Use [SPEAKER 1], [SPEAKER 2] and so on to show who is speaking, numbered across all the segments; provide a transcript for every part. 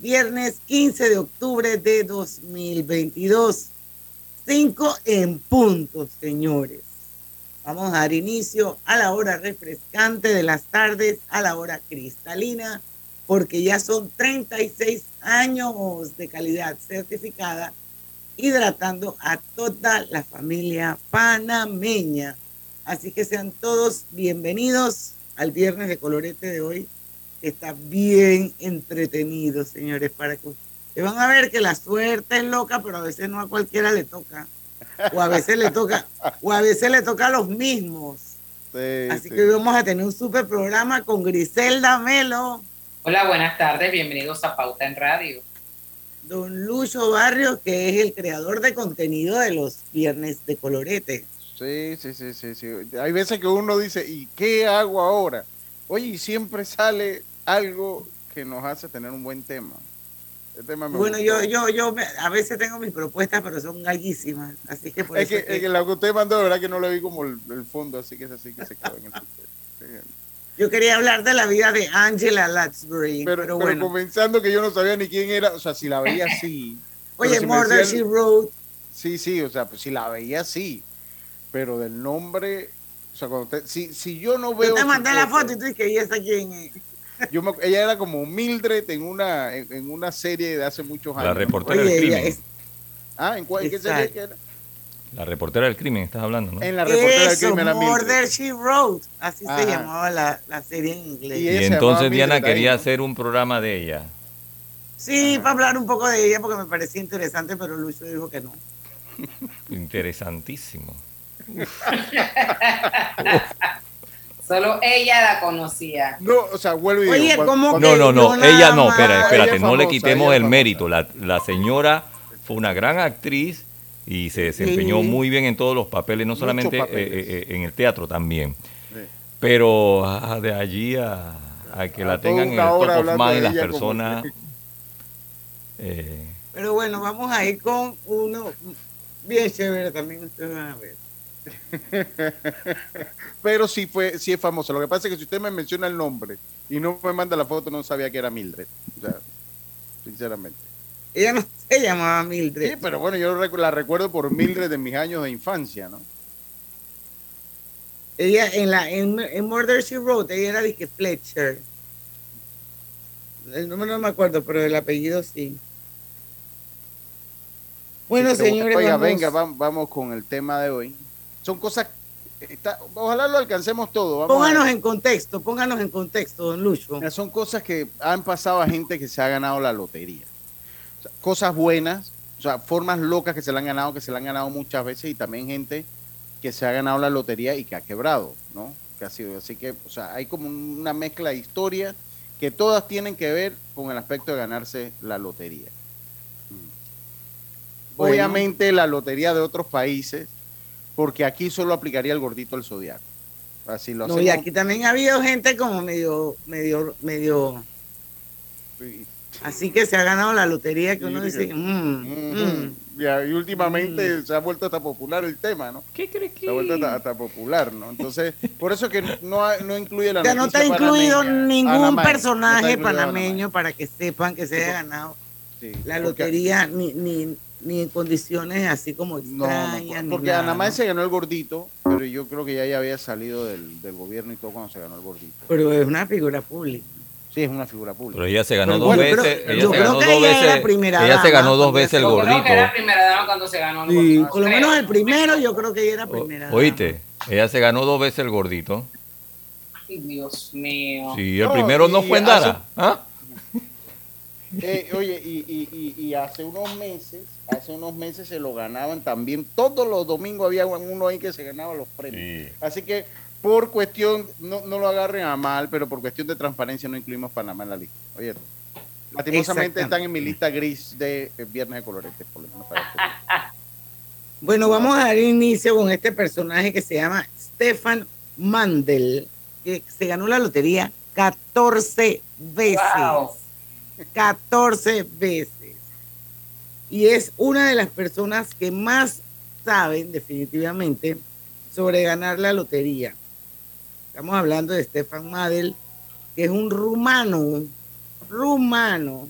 [SPEAKER 1] viernes 15 de octubre de 2022, 5 en punto, señores. Vamos a dar inicio a la hora refrescante de las tardes, a la hora cristalina, porque ya son 36 años de calidad certificada hidratando a toda la familia panameña. Así que sean todos bienvenidos al viernes de colorete de hoy. Está bien entretenido, señores, para que ustedes van a ver que la suerte es loca, pero a veces no a cualquiera le toca. O a veces le toca, o a veces le toca a los mismos.
[SPEAKER 2] Sí,
[SPEAKER 1] Así
[SPEAKER 2] sí.
[SPEAKER 1] que hoy vamos a tener un super programa con Griselda Melo,
[SPEAKER 3] Hola, buenas tardes, bienvenidos a Pauta en Radio.
[SPEAKER 1] don Lucho Barrios, que es el creador de contenido de los viernes de colorete.
[SPEAKER 2] Sí, sí, sí, sí, sí. Hay veces que uno dice, ¿y qué hago ahora? Oye, y siempre sale algo que nos hace tener un buen tema. El tema me
[SPEAKER 1] Bueno,
[SPEAKER 2] gustó.
[SPEAKER 1] yo, yo, yo me- a veces tengo mis propuestas, pero son larguísimas. Así que por
[SPEAKER 2] Es
[SPEAKER 1] eso
[SPEAKER 2] que,
[SPEAKER 1] es que-
[SPEAKER 2] es que la que usted mandó, de verdad que no le vi como el, el fondo, así que es así que se quedó en el
[SPEAKER 1] yo quería hablar de la vida de Angela Lansbury,
[SPEAKER 2] Pero,
[SPEAKER 1] pero,
[SPEAKER 2] pero
[SPEAKER 1] bueno.
[SPEAKER 2] comenzando que yo no sabía ni quién era, o sea, si la veía así. pero
[SPEAKER 1] Oye,
[SPEAKER 2] si me
[SPEAKER 1] Murder
[SPEAKER 2] decían-
[SPEAKER 1] She Wrote,
[SPEAKER 2] Sí, sí, o sea, pues si la veía así, pero del nombre, o sea, cuando usted, si, si yo no veo...
[SPEAKER 1] yo te mandé la foto y tú dices que ella está quién es.
[SPEAKER 2] Yo me- ella era como Mildred en una, en, en una serie de hace muchos años.
[SPEAKER 4] La reportera
[SPEAKER 1] Oye,
[SPEAKER 4] del crimen.
[SPEAKER 1] es-
[SPEAKER 2] Ah, ¿en cuál? ¿En qué serie que era?
[SPEAKER 4] La reportera del crimen, estás hablando, ¿no?
[SPEAKER 2] En la reportera del crimen
[SPEAKER 1] Murder. She Wrote. Así
[SPEAKER 2] Ajá.
[SPEAKER 1] se llamaba la, la serie en inglés.
[SPEAKER 2] Y
[SPEAKER 4] entonces Diana
[SPEAKER 2] Mildred ahí,
[SPEAKER 4] quería
[SPEAKER 2] ¿no?
[SPEAKER 4] hacer un programa de ella.
[SPEAKER 1] Sí, para hablar un poco de ella porque me parecía interesante, pero Lucho dijo que no.
[SPEAKER 4] Interesantísimo.
[SPEAKER 3] Solo ella la conocía.
[SPEAKER 2] No, o sea, vuelvo y digo.
[SPEAKER 1] Oye,
[SPEAKER 2] cuando-
[SPEAKER 1] ¿cómo
[SPEAKER 4] No, no, no, ella no, espera, espérate,
[SPEAKER 2] es
[SPEAKER 4] no le quitemos el
[SPEAKER 2] famosa.
[SPEAKER 4] mérito. La, la señora fue una gran actriz y se desempeñó
[SPEAKER 1] Sí.
[SPEAKER 4] muy bien en todos los papeles, no
[SPEAKER 2] Muchos
[SPEAKER 4] solamente eh,
[SPEAKER 2] papeles.
[SPEAKER 4] eh, eh, en el teatro también.
[SPEAKER 2] Sí.
[SPEAKER 4] Pero ah, de allí a, a que
[SPEAKER 2] A
[SPEAKER 4] la tengan en el top of mind
[SPEAKER 2] de
[SPEAKER 4] las
[SPEAKER 2] como
[SPEAKER 4] personas. eh,
[SPEAKER 1] Pero bueno, vamos a ir con uno bien chévere también, ustedes van a ver.
[SPEAKER 2] Pero sí fue, sí es famosa. Lo que pasa es que si usted me menciona el nombre y no me manda la foto, no sabía que era Mildred. O sea, sinceramente.
[SPEAKER 1] Ella no se llamaba
[SPEAKER 2] Sí,
[SPEAKER 1] Mildred.
[SPEAKER 2] pero bueno, yo la recuerdo por Mildred de mis años de infancia, ¿no?
[SPEAKER 1] Ella en la en, en Murder She Wrote, ella era de que Fletcher. El nombre no me acuerdo, pero el apellido sí. Bueno,
[SPEAKER 2] Sí,
[SPEAKER 1] señores,
[SPEAKER 2] Oiga,
[SPEAKER 1] vamos-
[SPEAKER 2] venga, vam- vamos con el tema de hoy. Son cosas. está- ojalá lo alcancemos todo. Vamos
[SPEAKER 1] pónganos en contexto, pónganos en contexto, don Lucho.
[SPEAKER 2] Son cosas que han pasado a gente que se ha ganado la lotería. O sea, cosas buenas, o sea, formas locas que se la han ganado, que se la han ganado muchas veces, y también gente que se ha ganado la lotería y que ha quebrado, ¿no? Que ha sido, así que, o sea, hay como una mezcla de historias que todas tienen que ver con el aspecto de ganarse la lotería.
[SPEAKER 1] Bueno.
[SPEAKER 2] Obviamente la lotería de otros países, porque aquí solo aplicaría el gordito al zodiaco. Así lo
[SPEAKER 1] No,
[SPEAKER 2] hacemos.
[SPEAKER 1] y aquí también ha habido gente como medio, medio, medio, así que se ha ganado la lotería que
[SPEAKER 2] Sí,
[SPEAKER 1] uno
[SPEAKER 2] que-
[SPEAKER 1] dice, mm, mm.
[SPEAKER 2] Y últimamente se ha vuelto hasta popular el tema, ¿no?
[SPEAKER 4] ¿Qué crees que?
[SPEAKER 2] Se ha vuelto hasta, hasta popular, ¿no? Entonces, por eso que no, ha- no incluye la
[SPEAKER 1] Ya no
[SPEAKER 2] noticia
[SPEAKER 1] está incluido
[SPEAKER 2] panameña.
[SPEAKER 1] ningún
[SPEAKER 2] no
[SPEAKER 1] personaje
[SPEAKER 2] incluido
[SPEAKER 1] panameño para que sepan que se haya ganado.
[SPEAKER 2] Sí,
[SPEAKER 1] la
[SPEAKER 2] porque-
[SPEAKER 1] lotería ni, ni, ni en condiciones así como
[SPEAKER 2] No,
[SPEAKER 1] extrañas.
[SPEAKER 2] no, porque
[SPEAKER 1] nada,
[SPEAKER 2] Ana
[SPEAKER 1] ¿no?
[SPEAKER 2] se ganó el gordito, pero yo creo que ya, ya había salido del, del gobierno y todo cuando se ganó el gordito.
[SPEAKER 1] Pero es una figura pública.
[SPEAKER 2] Sí, es una figura pública.
[SPEAKER 4] Pero ella se ganó
[SPEAKER 1] Pero
[SPEAKER 4] dos
[SPEAKER 1] bueno, pero
[SPEAKER 4] veces. ella
[SPEAKER 1] yo
[SPEAKER 4] se
[SPEAKER 1] creo
[SPEAKER 4] ganó
[SPEAKER 1] que
[SPEAKER 4] dos
[SPEAKER 1] ella era
[SPEAKER 4] veces.
[SPEAKER 1] primera
[SPEAKER 4] ella se
[SPEAKER 1] dama,
[SPEAKER 4] ganó dos
[SPEAKER 1] porque
[SPEAKER 4] veces el
[SPEAKER 3] Yo creo
[SPEAKER 4] gordito.
[SPEAKER 3] que era primera dama cuando se ganó el
[SPEAKER 1] Sí,
[SPEAKER 3] gordito,
[SPEAKER 1] por lo menos el primero yo creo que ella era
[SPEAKER 4] O-
[SPEAKER 1] primera. dama.
[SPEAKER 4] Oíste, ella se ganó dos veces el gordito.
[SPEAKER 3] Ay, Dios mío.
[SPEAKER 4] Sí, el
[SPEAKER 2] No,
[SPEAKER 4] primero no fue en
[SPEAKER 2] hace-
[SPEAKER 4] Dara. ¿ah?
[SPEAKER 2] Eh, oye, y, y, y, y hace unos meses, hace unos meses se lo ganaban también. Todos los domingos había uno ahí que se ganaba los premios.
[SPEAKER 4] Sí.
[SPEAKER 2] Así que por cuestión, no, no lo agarren a mal, pero por cuestión de transparencia no incluimos Panamá en la lista. Oye, Lastimosamente están en mi lista gris de eh, Viernes de Colorete, por lo menos para este-
[SPEAKER 1] Bueno, vamos a dar inicio con este personaje que se llama Stefan Mandel, que se ganó la lotería 14 veces.
[SPEAKER 3] Wow.
[SPEAKER 1] 14 veces. Y es una de las personas que más saben definitivamente sobre ganar la lotería. Estamos hablando de Stefan Madel, que es un rumano, rumano.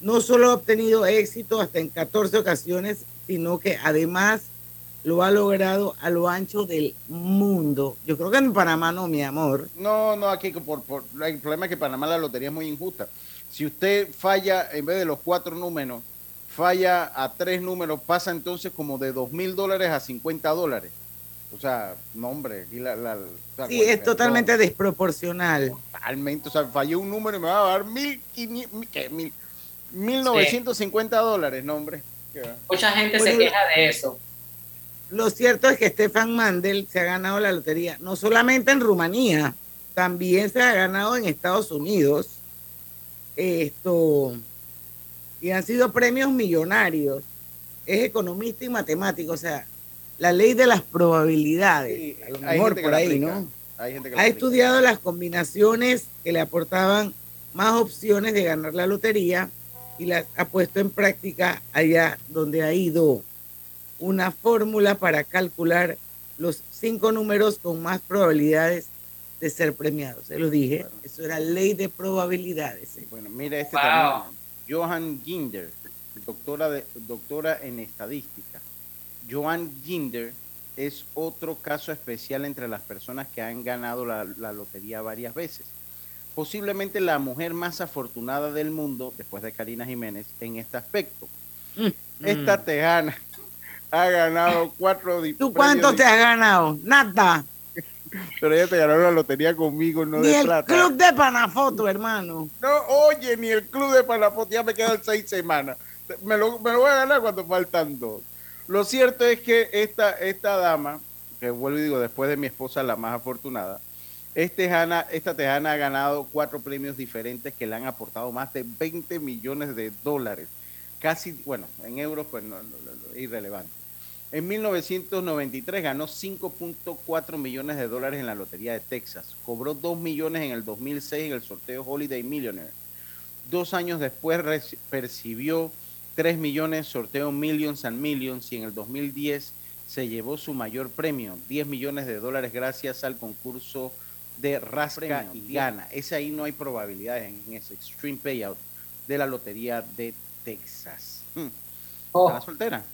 [SPEAKER 1] No solo ha obtenido éxito hasta en 14 ocasiones, sino que además lo ha logrado a lo ancho del mundo. Yo creo que en Panamá no, mi amor.
[SPEAKER 2] No, no, aquí por, por- el problema es que Panamá la lotería es muy injusta. Si usted falla, en vez de los cuatro números, falla a tres números, pasa entonces como de dos mil dólares a 50 dólares. O sea, no, hombre, aquí la, la-
[SPEAKER 1] Sí, es totalmente desproporcional.
[SPEAKER 2] Totalmente, o sea, fallé un número y me va a dar mil, quinientos- mil, ¿qué? mil, mil novecientos cincuenta dólares, no, hombre. ¿Qué va?
[SPEAKER 3] Mucha gente
[SPEAKER 1] Bueno,
[SPEAKER 3] se queja de eso.
[SPEAKER 1] Lo cierto es que Stefan Mandel se ha ganado la lotería, no solamente en Rumanía, también se ha ganado en Estados Unidos. Esto, y han sido premios millonarios. Es economista y matemático, o sea, la ley de las probabilidades,
[SPEAKER 2] Sí,
[SPEAKER 1] a lo mejor por ahí, ¿no?
[SPEAKER 2] Hay gente que
[SPEAKER 1] Ha
[SPEAKER 2] aplica.
[SPEAKER 1] estudiado las combinaciones que le aportaban más opciones de ganar la lotería y las ha puesto en práctica allá donde ha ido una fórmula para calcular los cinco números con más probabilidades de ser premiados. Se lo dije,
[SPEAKER 2] Bueno.
[SPEAKER 1] Eso era ley de probabilidades. ¿eh?
[SPEAKER 2] Bueno, mira este
[SPEAKER 3] Wow.
[SPEAKER 2] también. Johan Ginder, doctora, de, doctora en estadística. Johan Ginder es otro caso especial entre las personas que han ganado la, la lotería varias veces. Posiblemente la mujer más afortunada del mundo, después de Karina Jiménez, en este aspecto. Esta
[SPEAKER 1] Mm.
[SPEAKER 2] tejana ha ganado cuatro
[SPEAKER 1] ¿Tú cuánto te has ganado? Nada.
[SPEAKER 2] Pero ella te ganó la lotería conmigo, no
[SPEAKER 1] Ni
[SPEAKER 2] de
[SPEAKER 1] el
[SPEAKER 2] plata.
[SPEAKER 1] club de Panafoto, hermano.
[SPEAKER 2] No, oye, ni el club de Panafoto, ya me quedan seis semanas. Me lo, me lo voy a ganar cuando faltan dos. Lo cierto es que esta, esta dama, que vuelvo y digo, después de mi esposa, la más afortunada, este tejana, esta tejana ha ganado cuatro premios diferentes que le han aportado más de 20 millones de dólares. Casi, bueno, en euros, pues no, no, no, no, irrelevante. En 1993 ganó 5.4 millones de dólares en la Lotería de Texas. Cobró 2 millones en el 2006 en el sorteo Holiday Millionaire. Dos años después percibió 3 millones sorteo Millions and Millions y en el 2010 se llevó su mayor premio, 10 millones de dólares gracias al concurso de Rasca y Gana. Ese ahí no hay probabilidades en ese Extreme Payout de la Lotería de Texas. Hmm.
[SPEAKER 3] Oh,
[SPEAKER 2] ¿Está soltera?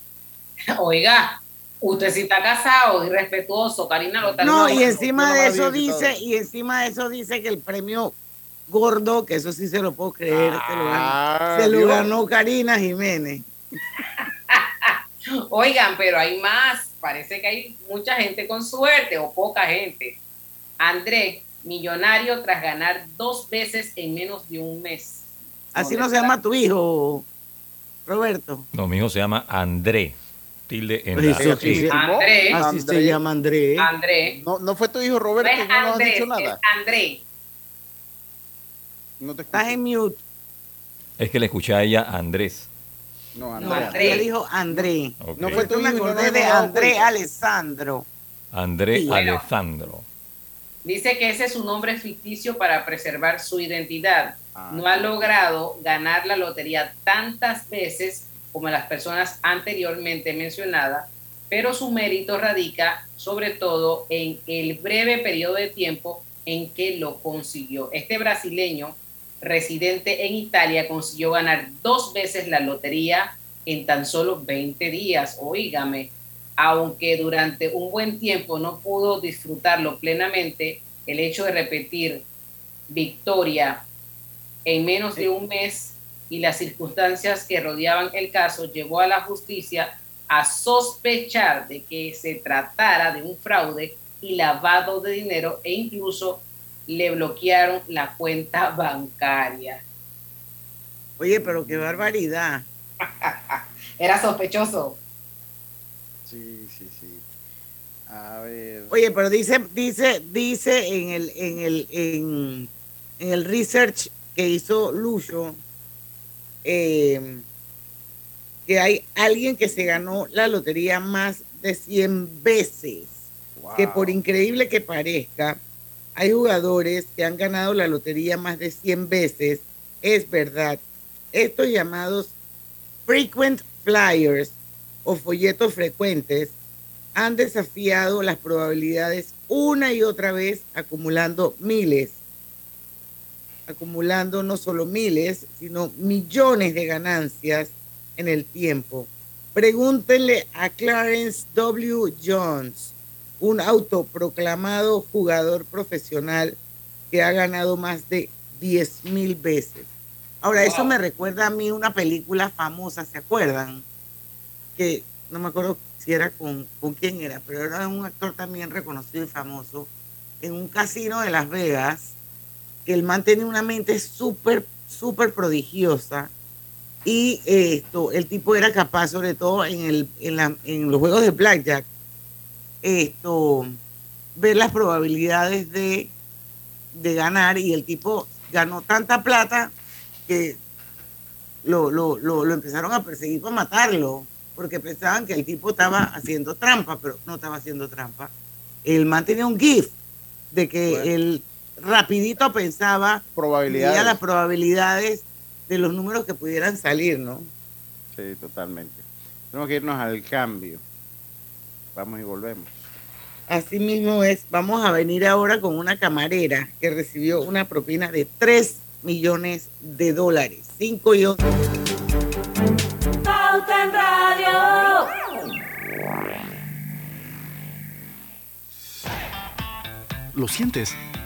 [SPEAKER 3] oiga, usted si está casado y respetuoso, Karina lo está
[SPEAKER 1] No, y encima de eso dice,
[SPEAKER 2] todo.
[SPEAKER 1] y encima de eso dice que el premio gordo, que eso sí se lo puedo creer, se lo ganó,
[SPEAKER 2] Ah,
[SPEAKER 1] se lo
[SPEAKER 2] Dios.
[SPEAKER 1] ganó Karina Jiménez.
[SPEAKER 3] Oigan, pero hay más. Parece que hay mucha gente con suerte o poca gente. André, millonario tras ganar dos veces en menos de un mes.
[SPEAKER 1] Así
[SPEAKER 3] ¿Dónde
[SPEAKER 1] no se llama tu hijo, Roberto.
[SPEAKER 4] No, mi hijo se llama André. Tilde en
[SPEAKER 1] Pues
[SPEAKER 4] la
[SPEAKER 1] eso sí.
[SPEAKER 3] André,
[SPEAKER 1] Así se
[SPEAKER 2] André.
[SPEAKER 1] llama André.
[SPEAKER 3] André.
[SPEAKER 2] No, no fue tu hijo
[SPEAKER 3] No
[SPEAKER 2] Roberto,
[SPEAKER 3] es
[SPEAKER 2] no has
[SPEAKER 3] André,
[SPEAKER 2] dicho
[SPEAKER 3] es
[SPEAKER 2] nada.
[SPEAKER 3] André.
[SPEAKER 2] No te
[SPEAKER 1] Estás en mute.
[SPEAKER 4] Es que le escuché a ella Andrés.
[SPEAKER 2] No,
[SPEAKER 1] No,
[SPEAKER 2] Andrea.
[SPEAKER 3] André.
[SPEAKER 1] ella dijo André.
[SPEAKER 2] No fue tu
[SPEAKER 1] me
[SPEAKER 2] hijo, no
[SPEAKER 1] acordé de André
[SPEAKER 2] cuenta.
[SPEAKER 1] Alessandro.
[SPEAKER 4] André
[SPEAKER 1] Sí.
[SPEAKER 4] Alessandro.
[SPEAKER 3] Dice que ese es su nombre ficticio para preservar su identidad.
[SPEAKER 2] Ah,
[SPEAKER 3] No ha logrado ganar la lotería tantas veces como las personas anteriormente mencionadas, pero su mérito radica sobre todo en el breve periodo de tiempo en que lo consiguió. Este brasileño residente en Italia consiguió ganar dos veces la lotería en tan solo 20 días. Oígame, aunque durante un buen tiempo no pudo disfrutarlo plenamente, el hecho de repetir victoria en menos de un mes y las circunstancias que rodeaban el caso llevó a la justicia a sospechar de que se tratara de un fraude y lavado de dinero e incluso le bloquearon la cuenta bancaria.
[SPEAKER 1] Oye, pero qué barbaridad.
[SPEAKER 3] Era sospechoso.
[SPEAKER 2] Sí, sí, sí. A ver.
[SPEAKER 1] Oye, pero dice, dice, dice en el, en el, en, en el research que hizo Lucho, eh, que hay alguien que se ganó la lotería más de 100 veces. Que por increíble que parezca, hay jugadores que han ganado la lotería más de 100 veces. Es verdad. Estos llamados frequent flyers o folletos frecuentes han desafiado las probabilidades una y otra vez acumulando miles, acumulando no solo miles, sino millones de ganancias en el tiempo. Pregúntenle a Clarence W. Jones, un autoproclamado jugador profesional que ha ganado más de 10 mil veces. Ahora, eso me recuerda a mí una película famosa, ¿se acuerdan? Que no me acuerdo si era con, con quién era, pero era un actor también reconocido y famoso en un casino de Las Vegas, el man tenía una mente súper, súper prodigiosa y esto, el tipo era capaz, sobre todo en, el, en, la, en los juegos de blackjack, esto, ver las probabilidades de, de ganar y el tipo ganó tanta plata que lo, lo, lo, lo empezaron a perseguir para matarlo, porque pensaban que el tipo estaba haciendo trampa, pero no estaba haciendo trampa. El man tenía un GIF de que
[SPEAKER 2] Bueno.
[SPEAKER 1] él rapidito pensaba,
[SPEAKER 2] Probabilidades.
[SPEAKER 1] las probabilidades de los números que pudieran salir, ¿no?
[SPEAKER 2] Sí, totalmente. Tenemos que irnos al cambio. Vamos y volvemos.
[SPEAKER 1] Así mismo es, vamos a venir ahora con una camarera que recibió una propina de 3 millones de dólares. 5 y 11.
[SPEAKER 5] Pauta en Radio.
[SPEAKER 6] ¿Lo sientes?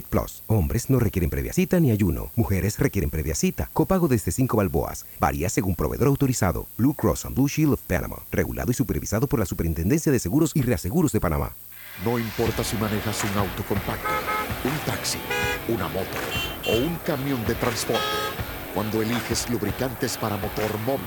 [SPEAKER 7] Plus. Hombres no requieren previa cita ni ayuno. Mujeres requieren previa cita. Copago desde 5 balboas. Varía según proveedor autorizado. Blue Cross and Blue Shield of Panama. Regulado y supervisado por la Superintendencia de Seguros y Reaseguros de Panamá.
[SPEAKER 8] No importa si manejas un auto compacto, un taxi, una moto o un camión de transporte. Cuando eliges lubricantes para motor móvil,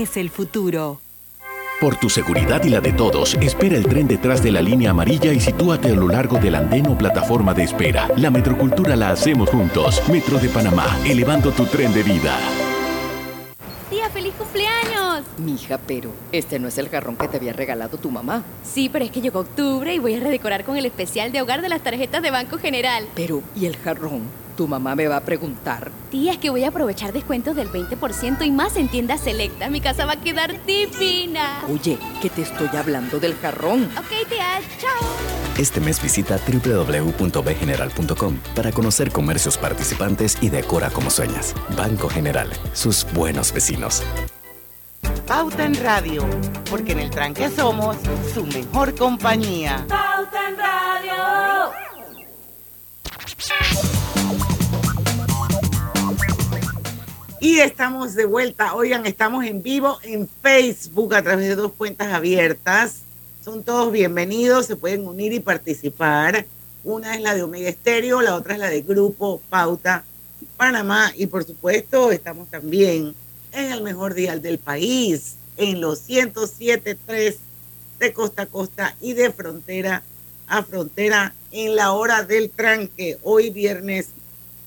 [SPEAKER 9] el futuro.
[SPEAKER 10] Por tu seguridad y la de todos, espera el tren detrás de la línea amarilla y sitúate a lo largo del andén o plataforma de espera. La metrocultura la hacemos juntos. Metro de Panamá, elevando tu tren de vida.
[SPEAKER 11] Tía, feliz cumpleaños.
[SPEAKER 12] Mija, pero este no es el jarrón que te había regalado tu mamá.
[SPEAKER 11] Sí, pero es que llegó octubre y voy a redecorar con el especial de hogar de las tarjetas de Banco General.
[SPEAKER 12] Pero, ¿y el jarrón? Tu mamá me va a preguntar.
[SPEAKER 11] Tía, es que voy a aprovechar descuentos del 20% y más en tiendas selectas. Mi casa va a quedar divina.
[SPEAKER 12] Oye, que te estoy hablando del jarrón.
[SPEAKER 11] Ok, tía, chao.
[SPEAKER 13] Este mes visita www.bgeneral.com para conocer comercios participantes y decora como sueñas. Banco General, sus buenos vecinos.
[SPEAKER 1] Pauta en Radio, porque en el tranque somos su mejor compañía. Y estamos de vuelta. Oigan, estamos en vivo en Facebook a través de dos cuentas abiertas. Son todos bienvenidos, se pueden unir y participar. Una es la de Omega Estéreo, la otra es la de Grupo Pauta Panamá. Y por supuesto, estamos también en el mejor dial del país, en los 107.3 de costa a costa y de frontera a frontera en la hora del tranque, hoy viernes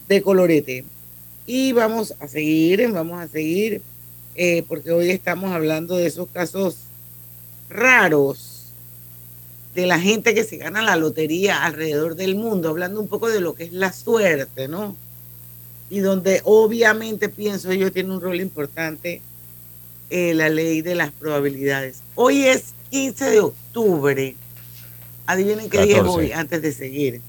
[SPEAKER 1] de colorete. Y vamos a seguir, vamos a seguir, eh, porque hoy estamos hablando de esos casos raros de la gente que se gana la lotería alrededor del mundo, hablando un poco de lo que es la suerte, ¿no? Y donde obviamente pienso yo tiene un rol importante eh, la ley de las probabilidades. Hoy es 15 de octubre. Adivinen qué día es
[SPEAKER 2] 14.
[SPEAKER 1] hoy antes de seguir.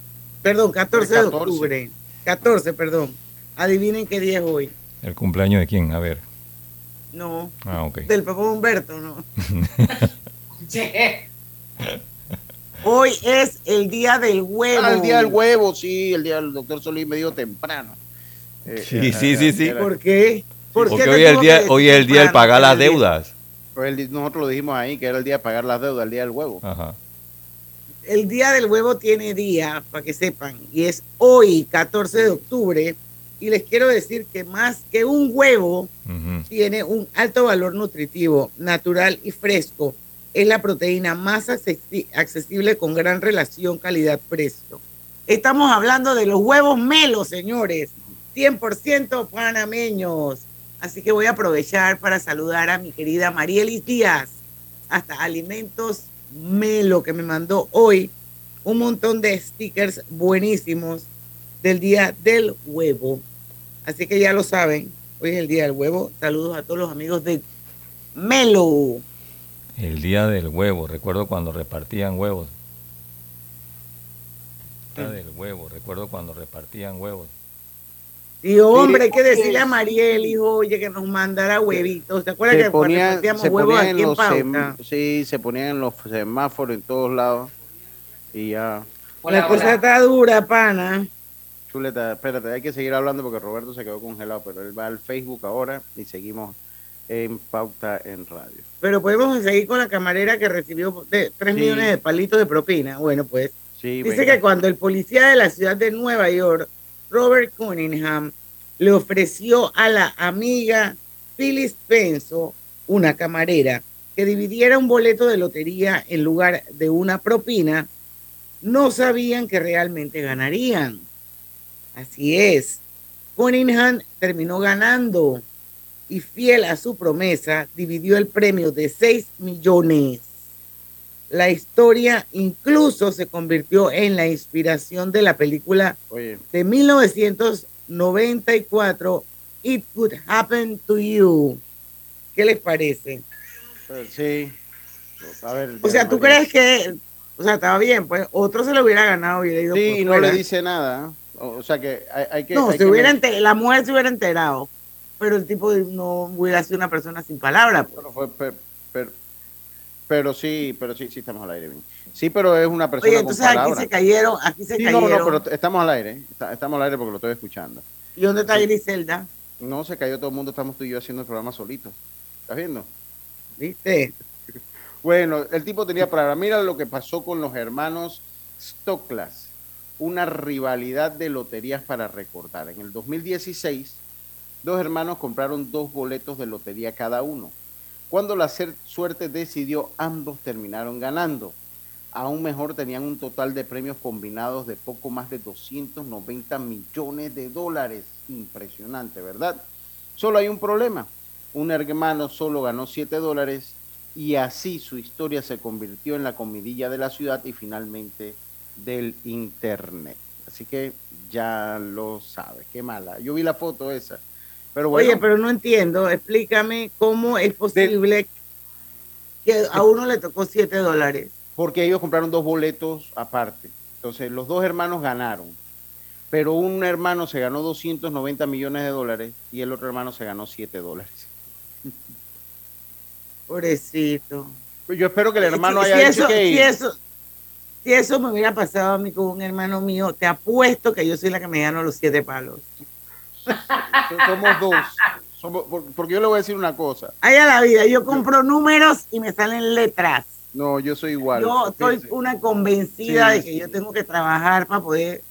[SPEAKER 1] Perdón, 14 de
[SPEAKER 2] 14.
[SPEAKER 1] octubre. 14, perdón. Adivinen qué día es hoy.
[SPEAKER 14] ¿El cumpleaños de quién? A ver.
[SPEAKER 1] No.
[SPEAKER 14] Ah, ok.
[SPEAKER 1] Del papá Humberto, ¿no? Hoy es el día del huevo.
[SPEAKER 2] Ah, el día del huevo, sí, el día del doctor Solís me dijo temprano. Eh,
[SPEAKER 14] Sí, sí, sí, sí.
[SPEAKER 1] ¿Por qué? ¿Por
[SPEAKER 14] Porque
[SPEAKER 1] qué
[SPEAKER 14] hoy el día, hoy es el día de
[SPEAKER 1] temprano?
[SPEAKER 14] pagar las deudas.
[SPEAKER 2] El- nosotros lo dijimos ahí, que era el día de pagar las deudas, el día del huevo.
[SPEAKER 14] Ajá.
[SPEAKER 1] El día del huevo tiene día, para que sepan, y es hoy, 14 de octubre. Y les quiero decir que más que un huevo, tiene un alto valor nutritivo, natural y fresco. Es la proteína más accesi- accesible con gran relación calidad-precio. Estamos hablando de los huevos melos, señores, 100% panameños. Así que voy a aprovechar para saludar a mi querida Marielis Díaz, hasta Alimentos Melo, que me mandó hoy un montón de stickers buenísimos del Día del Huevo. Así que ya lo saben, hoy es el Día del Huevo. Saludos a todos los amigos de Melo.
[SPEAKER 14] El día del huevo. Recuerdo cuando repartían huevos. El día del huevo. Recuerdo cuando repartían huevos.
[SPEAKER 1] Y hombre, hay que decirle a Mariel, hijo, oye, que nos mandara huevitos. ¿Te acuerdas
[SPEAKER 2] Se
[SPEAKER 1] que
[SPEAKER 2] se
[SPEAKER 1] huevos aquí
[SPEAKER 2] en
[SPEAKER 1] en
[SPEAKER 2] los
[SPEAKER 1] Pauta?
[SPEAKER 2] sí, se ponían en los semáforos en todos lados. Y ya.
[SPEAKER 1] La cosa está dura, pana.
[SPEAKER 2] Chuleta, espérate, hay que seguir hablando porque Roberto se quedó congelado, pero él va al Facebook ahora y seguimos en Pauta en Radio.
[SPEAKER 1] Pero podemos seguir con la camarera que recibió de 3
[SPEAKER 2] Sí.
[SPEAKER 1] millones de palitos de propina. Bueno, pues
[SPEAKER 2] Sí,
[SPEAKER 1] dice
[SPEAKER 2] venga.
[SPEAKER 1] que cuando el policía de la ciudad de Nueva York, Robert Cunningham, le ofreció a la amiga Phyllis Penso, una camarera, que dividiera un boleto de lotería en lugar de una propina, no sabían que realmente ganarían. Así es. Cunningham terminó ganando y fiel a su promesa, dividió el premio de 6 millones. La historia incluso se convirtió en la inspiración de la película
[SPEAKER 2] Oye,
[SPEAKER 1] de 1994, It Could Happen to You. ¿Qué les parece?
[SPEAKER 2] eh, sí. A ver,
[SPEAKER 1] O sea, ¿tú
[SPEAKER 2] María.
[SPEAKER 1] crees que, o sea, estaba bien, pues otro se lo hubiera ganado, hubiera ido
[SPEAKER 2] Sí, y no
[SPEAKER 1] fuera.
[SPEAKER 2] le dice nada. O, sea que hay, hay que.
[SPEAKER 1] No,
[SPEAKER 2] hay
[SPEAKER 1] se
[SPEAKER 2] que
[SPEAKER 1] hubiera enter- la mujer se hubiera enterado, pero el tipo no hubiera sido una persona sin palabras. pues.
[SPEAKER 2] Pero, fue- per- per- pero sí, pero sí, sí estamos al aire bien. Sí, pero es una persona
[SPEAKER 1] Oye,
[SPEAKER 2] con
[SPEAKER 1] entonces aquí se cayeron, aquí se
[SPEAKER 2] Sí, no,
[SPEAKER 1] cayeron.
[SPEAKER 2] no, pero estamos al aire. Está- estamos al aire porque lo estoy escuchando.
[SPEAKER 1] ¿Y dónde está Griselda?
[SPEAKER 2] No, se cayó todo el mundo, estamos tú y yo haciendo el programa solitos. ¿Estás viendo?
[SPEAKER 1] ¿Viste?
[SPEAKER 2] Bueno, el tipo tenía palabras. Mira lo que pasó con los hermanos Stoklas. Una rivalidad de loterías para recordar. En el 2016, dos hermanos compraron dos boletos de lotería cada uno. Cuando la suerte decidió, ambos terminaron ganando. Aún mejor tenían un total de premios combinados de poco más de 290 millones de dólares. Impresionante, ¿verdad? Solo hay un problema. Un hermano solo ganó 7 dólares y así su historia se convirtió en la comidilla de la ciudad y finalmente del internet. Así que ya lo sabes, qué mala. Yo vi la foto esa. Pero bueno,
[SPEAKER 1] Oye, pero no entiendo. Explícame cómo es posible que a uno le tocó 7 dólares.
[SPEAKER 2] porque ellos compraron dos boletos aparte. Entonces, los dos hermanos ganaron. Pero un hermano se ganó 290 millones de dólares y el otro hermano se ganó 7 dólares.
[SPEAKER 1] Pobrecito.
[SPEAKER 2] Yo espero que el hermano
[SPEAKER 1] si,
[SPEAKER 2] haya
[SPEAKER 1] si
[SPEAKER 2] dicho
[SPEAKER 1] eso,
[SPEAKER 2] que
[SPEAKER 1] si, eso, si eso me hubiera pasado a mí con un hermano mío, te apuesto que yo soy la que me gano los siete palos.
[SPEAKER 2] somos dos. Somos- porque yo le voy a decir una cosa.
[SPEAKER 1] Ay, a la vida, yo compro números y me salen letras.
[SPEAKER 2] No, yo soy igual.
[SPEAKER 1] Yo soy
[SPEAKER 2] Fíjense.
[SPEAKER 1] una convencida
[SPEAKER 2] Sí,
[SPEAKER 1] de que
[SPEAKER 2] sí.
[SPEAKER 1] yo tengo que trabajar para poder,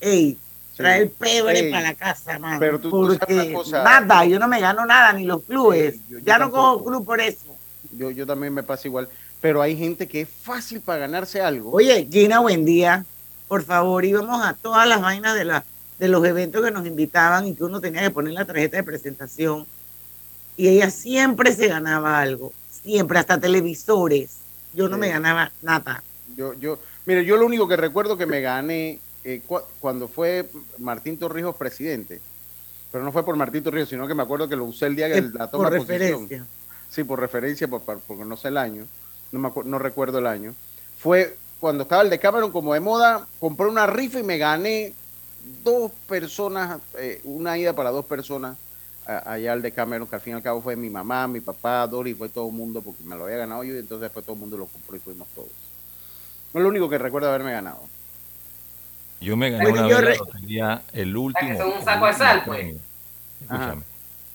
[SPEAKER 1] ey, traer pebre
[SPEAKER 2] Ey,
[SPEAKER 1] para la casa, man.
[SPEAKER 2] pero tú- tú sabes
[SPEAKER 1] porque
[SPEAKER 2] una cosa.
[SPEAKER 1] nada, yo no me gano nada, ni los clubes.
[SPEAKER 2] yo- yo
[SPEAKER 1] ya no cojo club por eso.
[SPEAKER 2] Yo, yo también me pasa igual. Pero hay gente que es fácil para ganarse algo.
[SPEAKER 1] Oye, Gina, buen día. Por favor, íbamos a todas las vainas de, la, de los eventos que nos invitaban y que uno tenía que poner la tarjeta de presentación. Y ella siempre se ganaba algo. Siempre, hasta televisores. Yo no me ganaba nada.
[SPEAKER 2] Yo, yo, mire, yo lo único que recuerdo que me gané eh, cu- cuando fue Martín Torrijos presidente, pero no fue por Martín Torrijos, sino que me acuerdo que lo usé el día que la toma de
[SPEAKER 1] referencia.
[SPEAKER 2] Sí, por referencia, por- por- porque no sé el año, no, me acu- no recuerdo el año. Fue cuando estaba el de Cameron como de moda, compré una rifa y me gané dos personas, eh, una ida para dos personas a- allá al de Cameron, que al fin y al cabo fue mi mamá, mi papá, Dori, fue todo el mundo, porque me lo había ganado yo y entonces después todo el mundo lo compró y fuimos todos. No es lo único que recuerdo haberme ganado.
[SPEAKER 14] Yo me gané una vez la lotería, el último.
[SPEAKER 3] son un
[SPEAKER 14] el
[SPEAKER 3] saco de sal, pues.
[SPEAKER 14] premio. Escúchame.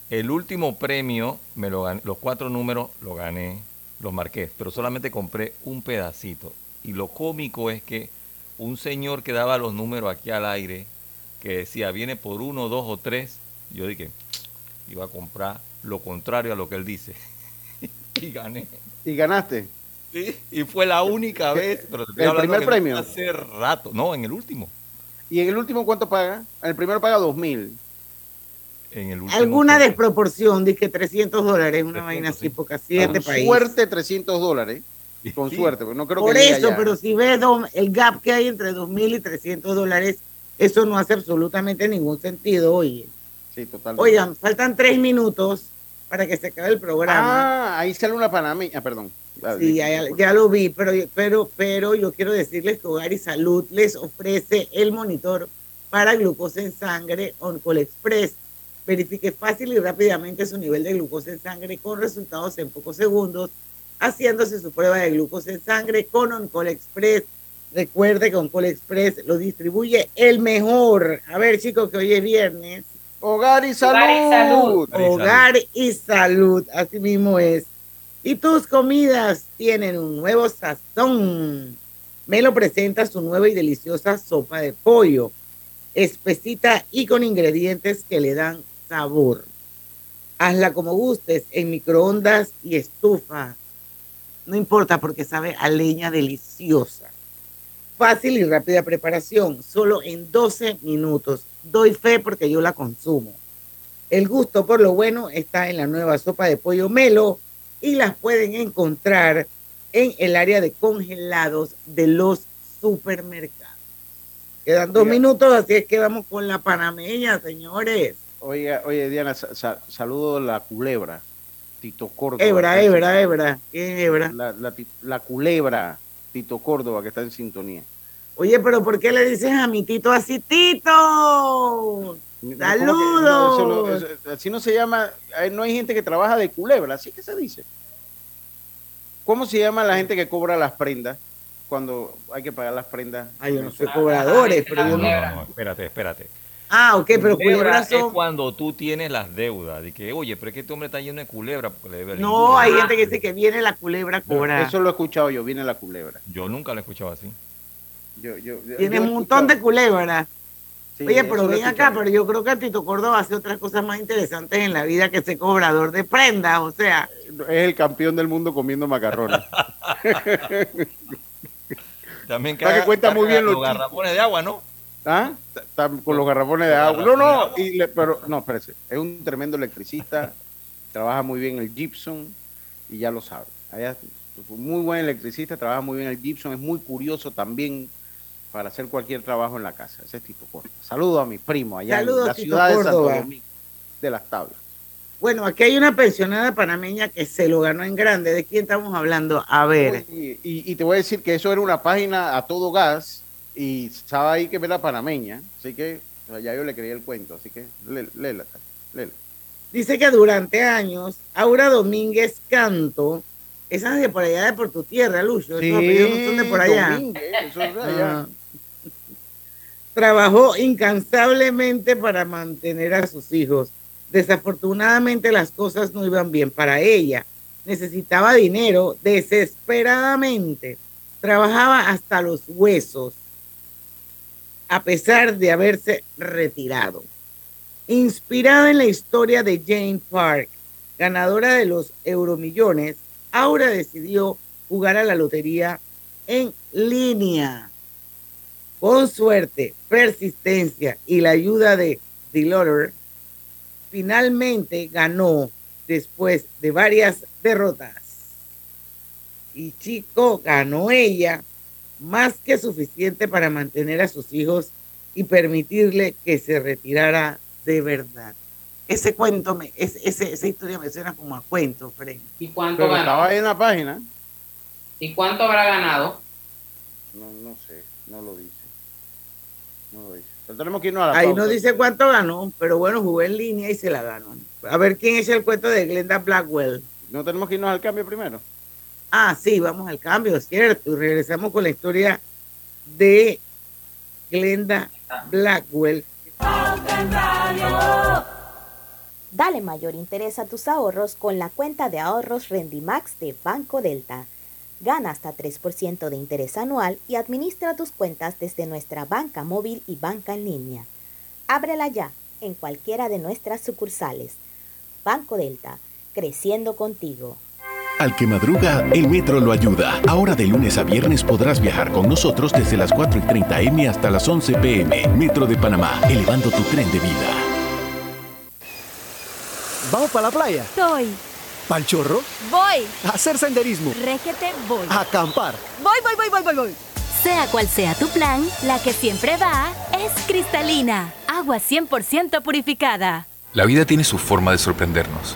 [SPEAKER 14] El último premio, me lo gané, los cuatro números los gané, los marqué, pero solamente compré un pedacito. Y lo cómico es que un señor que daba los números aquí al aire, que decía, viene por uno, dos o tres, yo dije, iba a comprar lo contrario a lo que él dice. y gané.
[SPEAKER 2] ¿Y ganaste?
[SPEAKER 14] Sí, y fue la única vez, pero te
[SPEAKER 2] ¿El primer premio?
[SPEAKER 14] Hace rato, no, en el último.
[SPEAKER 2] ¿Y en el último cuánto paga? En el primero paga dos mil.
[SPEAKER 14] En el último.
[SPEAKER 1] Alguna desproporción, de que 300 dólares, una vaina así, porque es este
[SPEAKER 2] Con suerte 300 dólares. Con suerte, porque no creo
[SPEAKER 1] Por
[SPEAKER 2] que
[SPEAKER 1] eso,
[SPEAKER 2] allá.
[SPEAKER 1] pero si ves el gap que hay entre 2.000 y 300 dólares, eso no hace absolutamente ningún sentido, oye.
[SPEAKER 2] Sí, totalmente.
[SPEAKER 1] Oigan, faltan tres minutos para que se acabe el programa.
[SPEAKER 2] Ah, ahí sale una panameña. Ah, perdón. Ah,
[SPEAKER 1] Sí, ya, ya lo vi, pero, pero, pero yo quiero decirles que Hogar y Salud les ofrece el monitor para glucosa en sangre Oncol Express. Verifique fácil y rápidamente su nivel de glucosa en sangre con resultados en pocos segundos, haciéndose su prueba de glucosa en sangre con Oncol Express. Recuerde que Oncol Express lo distribuye el mejor. A ver, chicos, que hoy es viernes.
[SPEAKER 2] Hogar y
[SPEAKER 3] Hogar y salud.
[SPEAKER 1] Hogar y salud, así mismo es. Y tus comidas tienen un nuevo sazón. Melo presenta su nueva y deliciosa sopa de pollo, espesita y con ingredientes que le dan sabor. Hazla como gustes, en microondas y estufa. No importa porque sabe a leña deliciosa. Fácil y rápida preparación, solo en 12 minutos. Doy fe porque yo la consumo. El gusto por lo bueno está en la nueva sopa de pollo Melo y las pueden encontrar en el área de congelados de los supermercados. Quedan dos minutos, así es que vamos con la panameña, señores.
[SPEAKER 2] Oiga, oye, Diana, sa- sa- saludo a la culebra. Tito Córdoba.
[SPEAKER 1] Hebra,
[SPEAKER 2] que está en
[SPEAKER 1] hebra,
[SPEAKER 2] sintonía.
[SPEAKER 1] hebra. ¿Quién es hebra?
[SPEAKER 2] La, la ti- la culebra, Tito Córdoba, que está en sintonía.
[SPEAKER 1] Oye, pero ¿por qué le dices a mi Tito así, Tito?
[SPEAKER 2] ¿Cómo que- no, eso no-
[SPEAKER 1] ¡Saludos!
[SPEAKER 2] eso- así no se llama, eh, no hay gente que trabaja de culebra, así que se dice. ¿Cómo se llama la gente que cobra las prendas cuando hay que pagar las prendas?
[SPEAKER 1] Ay, yo no soy cobradores, pero yo
[SPEAKER 14] No,
[SPEAKER 1] no.
[SPEAKER 14] no, no, espérate, espérate.
[SPEAKER 1] Ah, ok, pero culebras
[SPEAKER 14] es cuando tú tienes las deudas. De que, oye, pero es que este hombre está lleno de culebra. Porque le debe
[SPEAKER 1] No, hay gente que dice que viene la culebra a cobrar.
[SPEAKER 2] Eso lo he escuchado yo, viene la culebra.
[SPEAKER 14] Yo nunca lo he escuchado así.
[SPEAKER 2] Yo, yo, yo-
[SPEAKER 1] Tiene un montón de culebras.
[SPEAKER 2] Sí,
[SPEAKER 1] Oye, pero ven acá, pero yo creo que Tito Córdoba hace otras cosas más interesantes en la vida que ser cobrador de prendas. O sea,
[SPEAKER 2] es el campeón del mundo comiendo macarrones.
[SPEAKER 14] También
[SPEAKER 2] Está que cuenta muy bien
[SPEAKER 14] los
[SPEAKER 2] los
[SPEAKER 14] garrafones de agua, ¿no?
[SPEAKER 2] ¿Ah? Con los garrafones de agua. No, no, y le- pero no, espérese. Es un tremendo electricista, trabaja muy bien el Gibson y ya lo sabe. Allá, muy buen electricista, trabaja muy bien el Gibson, es muy curioso también para hacer cualquier trabajo en la casa. Ese es Tito Costa. Saludos a mi primo allá
[SPEAKER 1] Saludos,
[SPEAKER 2] en la
[SPEAKER 1] Tito
[SPEAKER 2] ciudad de Santo. Domingo, de las tablas.
[SPEAKER 1] Bueno, aquí hay una pensionada panameña que se lo ganó en grande. ¿De quién estamos hablando? A ver.
[SPEAKER 2] Y, y- y te voy a decir que eso era una página a todo gas y estaba ahí que era panameña, así que o sea, ya yo le creí el cuento, así que lé- léela, léela.
[SPEAKER 1] Dice que durante años, Aura Domínguez Canto, esa es de por allá de por tu tierra, Lucho. Esos apellidos no son de por allá.
[SPEAKER 2] Domínguez, eso es de allá.
[SPEAKER 1] Ah. Trabajó incansablemente para mantener a sus hijos. Desafortunadamente las cosas no iban bien para ella. Necesitaba dinero desesperadamente. Trabajaba hasta los huesos, a pesar de haberse retirado. Inspirada en la historia de Jane Park, ganadora de los Euromillones, Aura decidió jugar a la lotería en línea. Con suerte, persistencia y la ayuda de Delotter, finalmente ganó después de varias derrotas. Y chico, ganó ella más que suficiente para mantener a sus hijos y permitirle que se retirara de verdad. Ese cuento, me, es- ese- esa historia me suena como a cuento, Fred.
[SPEAKER 3] ¿Y cuánto
[SPEAKER 2] Pero
[SPEAKER 3] ganó?
[SPEAKER 2] estaba ahí en la página.
[SPEAKER 3] ¿Y cuánto habrá ganado?
[SPEAKER 2] No, no sé, no lo dice. No lo dice. Pero tenemos que irnos a la
[SPEAKER 1] Ahí
[SPEAKER 2] pausa.
[SPEAKER 1] no dice cuánto ganó, pero bueno, jugó en línea y se la ganó. A ver quién es el cuento de Glenda Blackwell.
[SPEAKER 2] No tenemos que irnos al cambio primero.
[SPEAKER 1] Ah, sí, vamos al cambio, cierto. Regresamos con la historia de Glenda Blackwell.
[SPEAKER 15] Dale mayor interés a tus ahorros con la cuenta de ahorros Rendimax de Banco Delta. Gana hasta 3% de interés anual y administra tus cuentas desde nuestra banca móvil y banca en línea. Ábrela ya en cualquiera de nuestras sucursales. Banco Delta, creciendo contigo.
[SPEAKER 10] Al que madruga, el metro lo ayuda. Ahora de lunes a viernes podrás viajar con nosotros desde las 4 y 30 M hasta las 11 PM. Metro de Panamá, elevando tu tren de vida.
[SPEAKER 16] ¿Vamos para la playa?
[SPEAKER 17] Estoy.
[SPEAKER 16] ¿Pal chorro?
[SPEAKER 17] Voy.
[SPEAKER 16] ¿A hacer senderismo?
[SPEAKER 17] Régete, voy.
[SPEAKER 16] ¿A acampar?
[SPEAKER 17] Voy, voy, voy, voy, voy, voy. Sea cual sea tu plan, la que siempre va es cristalina. Agua 100% purificada.
[SPEAKER 18] La vida tiene su forma de sorprendernos,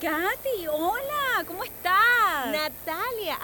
[SPEAKER 17] Kathy.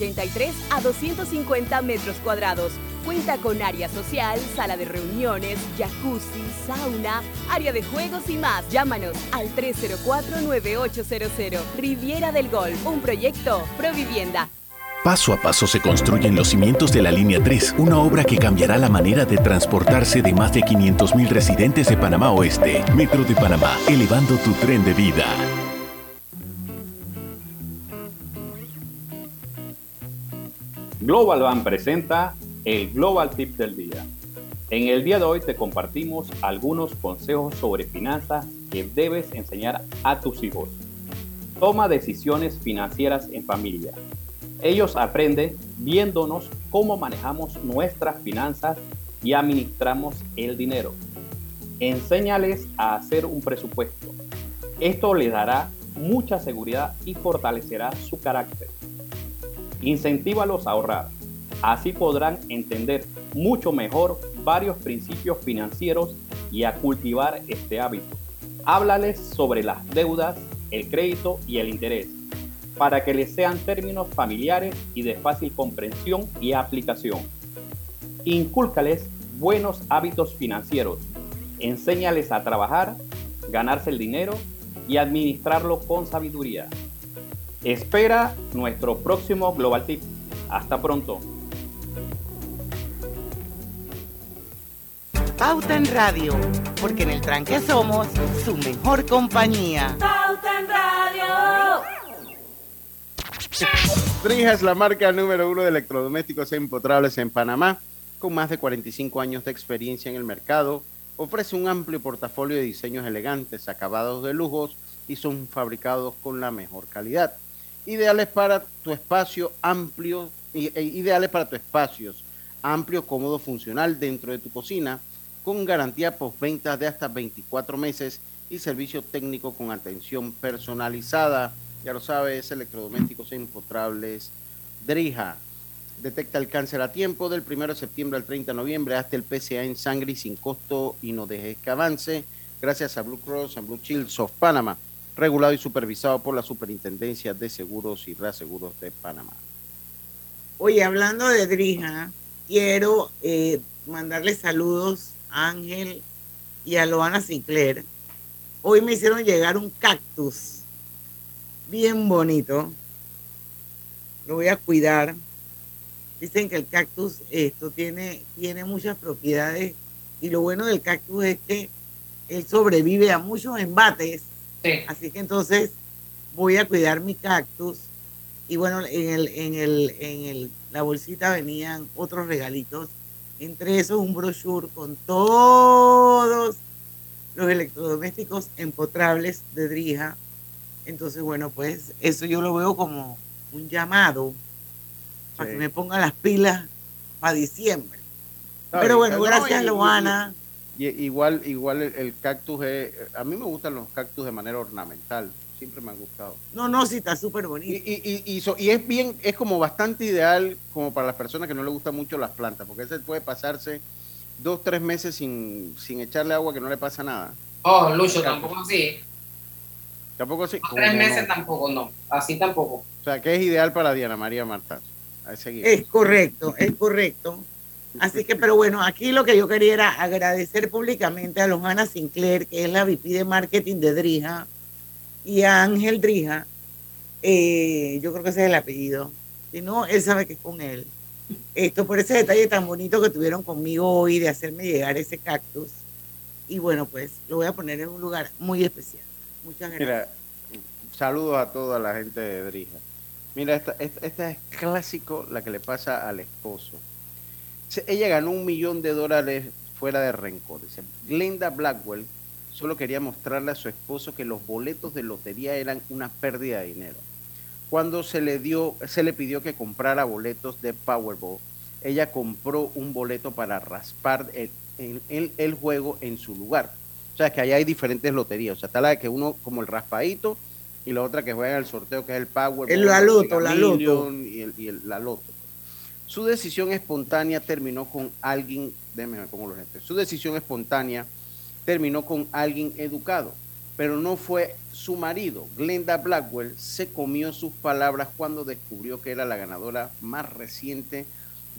[SPEAKER 19] 183 a 250 metros cuadrados. Cuenta con área social, sala de reuniones, jacuzzi, sauna, área de juegos y más. Llámanos al 304-9800. Riviera del Golf, un proyecto Provivienda.
[SPEAKER 10] Paso a paso se construyen los cimientos de la Línea 3, una obra que cambiará la manera de transportarse de más de 500.000 residentes de Panamá Oeste. Metro de Panamá, elevando tu tren de vida.
[SPEAKER 20] Global Bank presenta el Global Tip del Día. En el día de hoy te compartimos algunos consejos sobre finanzas que debes enseñar a tus hijos. Toma decisiones financieras en familia. Ellos aprenden viéndonos cómo manejamos nuestras finanzas y administramos el dinero. Enséñales a hacer un presupuesto. Esto les dará mucha seguridad y fortalecerá su carácter. Incentívalos a ahorrar. Así podrán entender mucho mejor varios principios financieros y a cultivar este hábito. Háblales sobre las deudas, el crédito y el interés, para que les sean términos familiares y de fácil comprensión y aplicación. Incúlcales buenos hábitos financieros. Enséñales a trabajar, ganarse el dinero y administrarlo con sabiduría. Espera nuestro próximo Global Tip. Hasta pronto.
[SPEAKER 1] Pauta en Radio, porque en el tranque somos su mejor compañía.
[SPEAKER 21] Pauta en Radio.
[SPEAKER 2] Drija es la marca número uno de electrodomésticos empotrables en Panamá, con más de 45 años de experiencia en el mercado. Ofrece un amplio portafolio de diseños elegantes, acabados de lujos y son fabricados con la mejor calidad. Ideales para tu espacio amplio, e ideales para tu espacios amplio, cómodo, funcional dentro de tu cocina, con garantía postventa de hasta 24 meses y servicio técnico con atención personalizada. Ya lo sabes, electrodomésticos empotrables. Drija detecta el cáncer a tiempo del 1 de septiembre al 30 de noviembre hasta el PCA en sangre y sin costo y no dejes que avance. Gracias a Blue Cross and Blue Shield of Panama, regulado y supervisado por la Superintendencia de Seguros y Reaseguros de Panamá.
[SPEAKER 1] Oye, hablando de Drija, quiero eh, mandarle saludos a Ángel y a Loana Sinclair. Hoy me hicieron llegar un cactus bien bonito. Lo voy a cuidar. Dicen que el cactus esto tiene, tiene muchas propiedades y lo bueno del cactus es que él sobrevive a muchos embates. Así que entonces voy a cuidar mi cactus. Y bueno, en, el, en, el, en el, la bolsita venían otros regalitos. Entre esos un brochure con todos los electrodomésticos empotrables de Drija entonces, bueno, pues eso yo lo veo como un llamado para que me pongan las pilas para diciembre. Pero bueno, gracias, Luana.
[SPEAKER 2] Igual, igual el, cactus es, a mí me gustan los cactus de manera ornamental, siempre me han gustado.
[SPEAKER 1] No, no, sí está súper bonito.
[SPEAKER 2] Y, y, y, es bien, es como bastante ideal como para las personas que no les gustan mucho las plantas, porque ese puede pasarse dos, tres meses sin, sin echarle agua que no le pasa nada.
[SPEAKER 3] Oh, Lucho, tampoco así.
[SPEAKER 2] Tampoco así.
[SPEAKER 3] Tres meses tampoco, no. Así tampoco.
[SPEAKER 2] O sea, que es ideal para Diana María Marta.
[SPEAKER 1] Es correcto, es correcto. Así que, pero bueno, aquí lo que yo quería era agradecer públicamente a Lojana Sinclair, que es la VP de Marketing de Drija, y a Ángel Drija. Eh, yo creo que ese es el apellido. Si no, él sabe que es con él. Esto por ese detalle tan bonito que tuvieron conmigo hoy de hacerme llegar ese cactus. Y bueno, pues lo voy a poner en un lugar muy especial. Muchas gracias.
[SPEAKER 2] Mira, saludos a toda la gente de Drija. Mira, esta, esta, es clásico la que le pasa al esposo. Ella ganó un millón de dólares fuera de rencor. Dice, Glenda Blackwell solo quería mostrarle a su esposo que los boletos de lotería eran una pérdida de dinero. Cuando se le dio, se le pidió que comprara boletos de Powerball, ella compró un boleto para raspar el, el juego en su lugar. O sea, que allá hay diferentes loterías. O sea, está la que uno como el raspadito y la otra que juega el sorteo, que es el Power.
[SPEAKER 1] El la loto, la loto.
[SPEAKER 2] Y, el, y la loto. Su decisión espontánea terminó con alguien, déjenme pongo los. Su decisión espontánea terminó con alguien educado, pero no fue su marido. Glenda Blackwell se comió sus palabras cuando descubrió que era la ganadora más reciente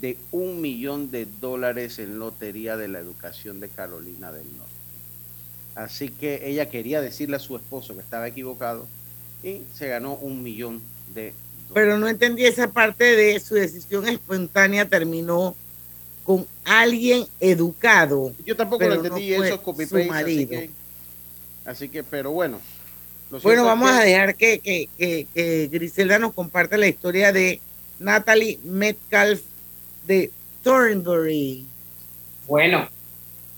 [SPEAKER 2] de un millón de dólares en lotería de la educación de Carolina del Norte. Así que ella quería decirle a su esposo que estaba equivocado y se ganó un millón de.
[SPEAKER 1] Pero no entendí esa parte de su decisión espontánea terminó con alguien educado.
[SPEAKER 2] Yo tampoco lo entendí, eso es copy paste, así que, así que, pero bueno.
[SPEAKER 1] Bueno, vamos a dejar que, que, que, que, Griselda nos comparte la historia de Natalie Metcalf de Thornbury.
[SPEAKER 3] Bueno,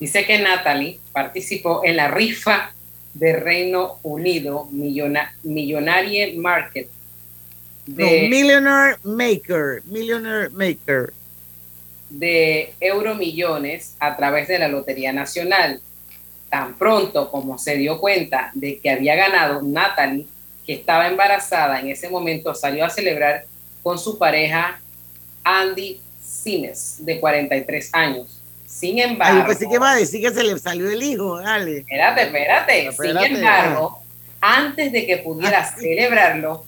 [SPEAKER 3] Dice que Natalie participó en la rifa de Reino Unido Millionaire Market.
[SPEAKER 1] De, Millionaire Maker, Millionaire Maker.
[SPEAKER 3] De euromillones a través de la Lotería Nacional. Tan pronto como se dio cuenta de que había ganado Natalie, que estaba embarazada en ese momento salió a celebrar con su pareja Andy Simes, de 43 años. Sin
[SPEAKER 1] Ay,
[SPEAKER 3] embargo,
[SPEAKER 1] yo pensé que iba a decir que se le salió el hijo, dale.
[SPEAKER 3] espérate, espérate.
[SPEAKER 1] Espérate.
[SPEAKER 3] Sin embargo, antes de que pudiera celebrarlo,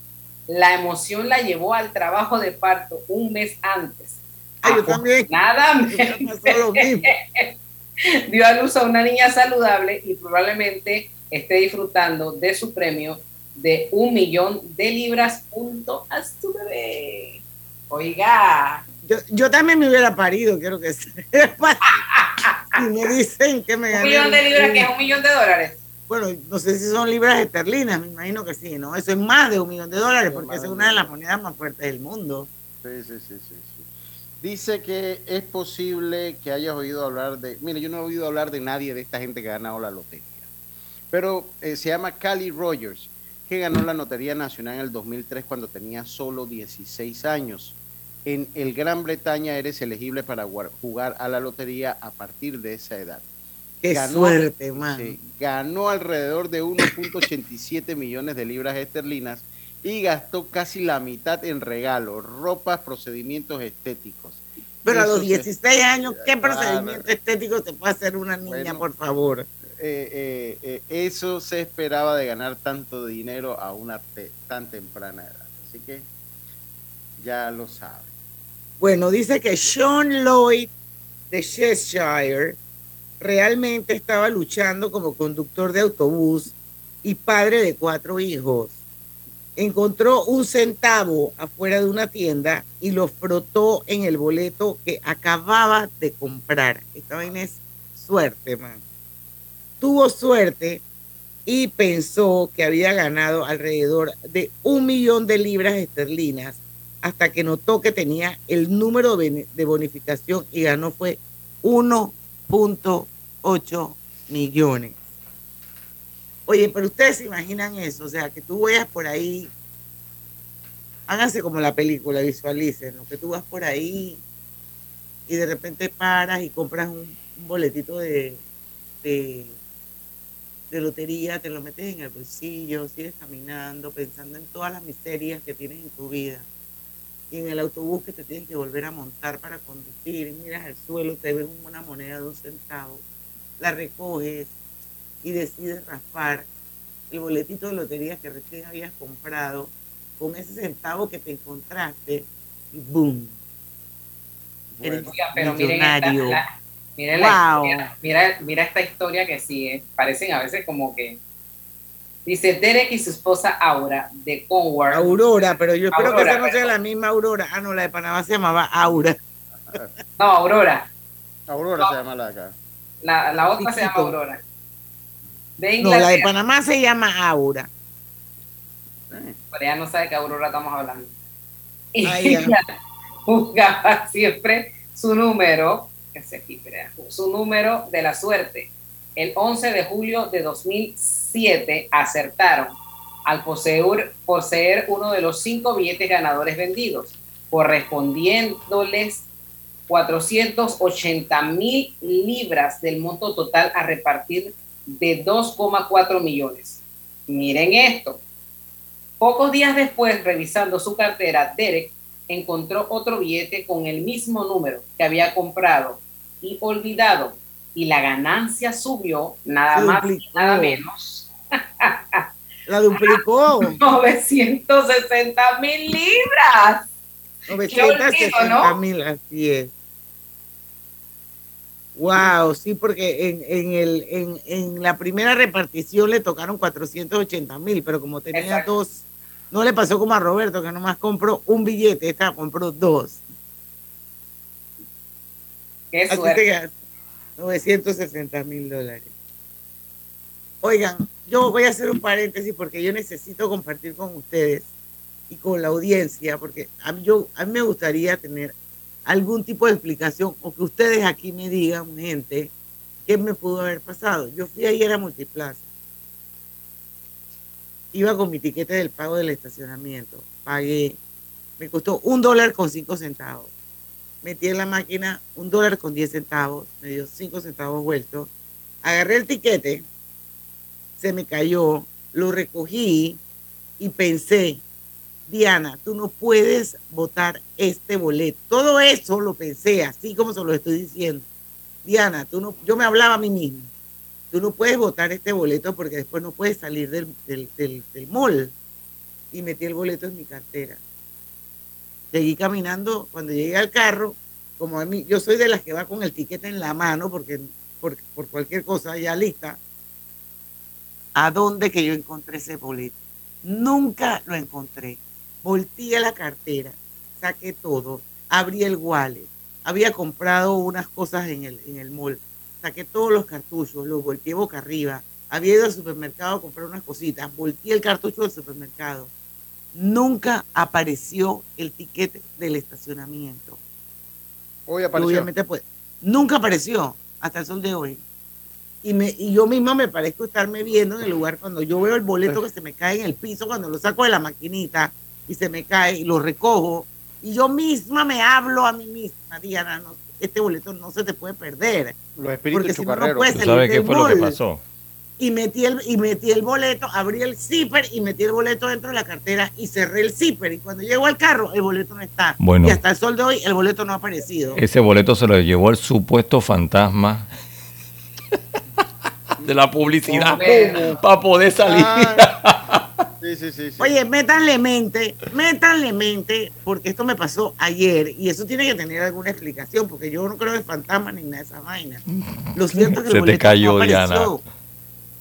[SPEAKER 3] la emoción la llevó al trabajo de parto un mes antes.
[SPEAKER 1] Ay, yo también.
[SPEAKER 3] Nada dio a luz a una niña saludable y probablemente esté disfrutando de su premio de un millón de libras junto a su bebé. Oiga,
[SPEAKER 1] Yo, yo también me hubiera parido, quiero que sepa. y me dicen que me
[SPEAKER 3] un
[SPEAKER 1] gané
[SPEAKER 3] millón de libras que es un millón de dólares.
[SPEAKER 1] Bueno, no sé si son libras esterlinas, me imagino que sí, ¿no? Eso es más de un millón de dólares, porque es una de las monedas más fuertes del mundo.
[SPEAKER 2] Sí, sí, sí, sí, sí. Dice que es posible que hayas oído hablar de. Mire, yo no he oído hablar de nadie de esta gente que ha ganado la lotería. Pero eh, se llama Cali Rogers, que ganó la Lotería Nacional en el 2003 cuando tenía solo 16 años. En el Gran Bretaña eres elegible para jugar a la lotería a partir de esa edad.
[SPEAKER 1] Qué suerte, man.
[SPEAKER 2] sí, ganó alrededor de 1.87 millones de libras esterlinas y gastó casi la mitad en regalos, ropas, procedimientos estéticos.
[SPEAKER 1] Pero a los
[SPEAKER 2] se-
[SPEAKER 1] 16 años, ¿qué
[SPEAKER 2] Claro.
[SPEAKER 1] procedimiento estético se puede hacer una niña,
[SPEAKER 2] Bueno.
[SPEAKER 1] por favor?
[SPEAKER 2] eh, eh, eh, eso se esperaba de ganar tanto dinero a una te- tan temprana edad. Así que ya lo saben.
[SPEAKER 1] Bueno, dice que Sean Lloyd de Cheshire realmente estaba luchando como conductor de autobús y padre de cuatro hijos. Encontró un centavo afuera de una tienda y lo frotó en el boleto que acababa de comprar. Esta vaina es suerte, man. Tuvo suerte y pensó que había ganado alrededor de un millón de libras esterlinas hasta que notó que tenía el número de bonificación y ganó fue 1.8 millones. Oye, pero ustedes se imaginan eso, o sea, que tú vayas por ahí, háganse como la película, visualicen, que tú vas por ahí y de repente paras y compras un, boletito de, de, de lotería, te lo metes en el bolsillo, sigues caminando, pensando en todas las miserias que tienes en tu vida. Y en el autobús que te tienes que volver a montar para conducir, miras al suelo, te ves una moneda de un centavo, la recoges y decides raspar el boletito de lotería que recién habías comprado con ese centavo que te encontraste y ¡boom! Eres
[SPEAKER 3] Oiga, pero miren esta,
[SPEAKER 1] millonario.
[SPEAKER 3] la- miren
[SPEAKER 1] Wow.
[SPEAKER 3] historia, mira, mira esta historia que sigue. Parecen a veces como que. Dice Derek y su esposa Aura de Conward.
[SPEAKER 1] Aurora, pero yo espero que esa no sea
[SPEAKER 3] perdón.
[SPEAKER 1] la misma Aurora. Ah, no, la de Panamá se llamaba Aura.
[SPEAKER 3] No, Aurora.
[SPEAKER 2] Aurora se llama la acá.
[SPEAKER 3] La, la otra se llama. Aurora. De
[SPEAKER 1] No, la de. Panamá se llama Aura.
[SPEAKER 3] Pero ella no sabe que Aurora estamos hablando. Y
[SPEAKER 1] Ah,
[SPEAKER 3] ella juzgaba siempre su número, que se aquí, espera, su número de la suerte. El 11 de julio de 2007 acertaron al poseer, poseer uno de los cinco billetes ganadores vendidos, correspondiéndoles 480 mil libras del monto total a repartir de 2,4 millones. Miren esto. Pocos días después, revisando su cartera, Derek encontró otro billete con el mismo número que había comprado y olvidado. Y la ganancia subió nada
[SPEAKER 1] Se
[SPEAKER 3] más y nada menos.
[SPEAKER 1] La duplicó.
[SPEAKER 3] 960 mil libras.
[SPEAKER 1] 960 mil, así es. Wow, sí, porque en, en, el, en, en la primera repartición le tocaron 480 mil, pero como tenía
[SPEAKER 3] Exacto.
[SPEAKER 1] dos, no le pasó como a Roberto, que nomás compró un billete, esta compró dos.
[SPEAKER 3] Qué
[SPEAKER 1] Así
[SPEAKER 3] suerte.
[SPEAKER 1] te ganas 960 mil dólares. Oigan, yo voy a hacer un paréntesis porque yo necesito compartir con ustedes y con la audiencia, porque a mí, yo, a mí me gustaría tener algún tipo de explicación o que ustedes aquí me digan, gente, qué me pudo haber pasado. Yo fui ayer a Multiplaza. Iba con mi tiquete del pago del estacionamiento. Pagué. Me costó un dólar con cinco centavos. Metí en la máquina un dólar con diez centavos. Me dio cinco centavos vueltos. Agarré el tiquete. Se me cayó. Lo recogí. y pensé, Diana, tú no puedes votar este boleto. Todo eso lo pensé, así como se lo estoy diciendo. Diana, tú no, yo me hablaba a mí mismo. Tú no puedes votar este boleto porque después no puedes salir del, del, del, mall. Y metí el boleto en mi cartera. Seguí caminando. Cuando llegué al carro, como a mí, yo soy de las que va con el tiquete en la mano porque por, por cualquier cosa ya lista. ¿A dónde que yo encontré ese boleto? Nunca lo encontré. Volteé la cartera, saqué todo, abrí el wallet. Había comprado unas cosas en el, en el mall. Saqué todos los cartuchos, los volteé boca arriba. Había ido al supermercado a comprar unas cositas. Volteé el cartucho del supermercado. Nunca apareció el tiquete del estacionamiento.
[SPEAKER 2] Hoy apareció.
[SPEAKER 1] Obviamente, pues, nunca apareció hasta el sol de hoy. Y, me, y yo misma me parezco estarme viendo en el lugar cuando yo veo el boleto que se me cae en el piso, cuando lo saco de la maquinita y se me cae y lo recojo. Y yo misma me hablo a mí misma, Diana, no, este boleto no se te puede perder.
[SPEAKER 2] Los espíritus
[SPEAKER 1] Porque si no, no puedes
[SPEAKER 14] ¿Tú
[SPEAKER 1] salir
[SPEAKER 14] sabes qué fue lo que pasó?
[SPEAKER 1] Y metí, el, y metí el boleto, abrí el zipper y metí el boleto dentro de la cartera y cerré el zipper. Y cuando llego al carro, el boleto no está.
[SPEAKER 14] Bueno.
[SPEAKER 1] Y hasta el sol de hoy, el boleto no ha aparecido.
[SPEAKER 14] Ese boleto se lo llevó el supuesto fantasma de la publicidad para poder salir.
[SPEAKER 2] Sí, sí, sí. sí.
[SPEAKER 1] Oye, métanle mente, métanle mente, porque esto me pasó ayer y eso tiene que tener alguna explicación, porque yo no creo en fantasmas ni nada de esa vaina. Lo cierto es que
[SPEAKER 14] Se
[SPEAKER 1] el
[SPEAKER 14] te cayó,
[SPEAKER 1] no.
[SPEAKER 14] Diana.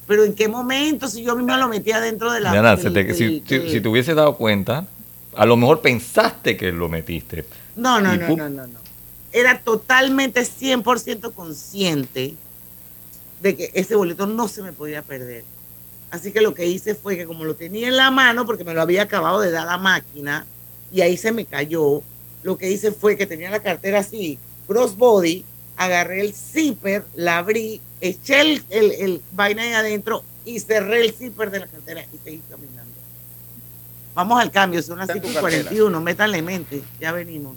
[SPEAKER 1] Pero en qué momento, si yo misma lo metía dentro de la.
[SPEAKER 14] Diana,
[SPEAKER 1] del-
[SPEAKER 14] se te-
[SPEAKER 1] del-
[SPEAKER 14] si, si-
[SPEAKER 1] del-
[SPEAKER 14] si te hubieses dado cuenta, a lo mejor pensaste que lo metiste.
[SPEAKER 1] No, no,
[SPEAKER 14] y
[SPEAKER 1] no, no, no, no. Era totalmente 100% consciente de que ese boleto no se me podía perder. Así que lo que hice fue que como lo tenía en la mano, porque me lo había acabado de dar la máquina, y ahí se me cayó, lo que hice fue que tenía la cartera así, crossbody, agarré el zipper, la abrí, eché el, el, el vaina ahí adentro y cerré el zipper de la cartera y seguí caminando. Vamos al cambio, son las
[SPEAKER 2] Está en tu
[SPEAKER 1] 5 y 41, métanle mente, ya venimos.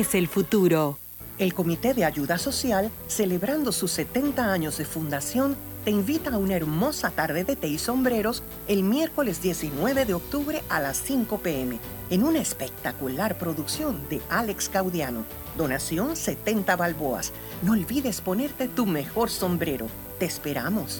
[SPEAKER 9] el futuro.
[SPEAKER 22] El Comité de Ayuda Social, celebrando sus 70 años de fundación, te invita a una hermosa tarde de té y sombreros el miércoles 19 de octubre a las 5 pm en una espectacular producción de Alex Caudiano. Donación 70 balboas. No olvides ponerte tu mejor sombrero. Te esperamos.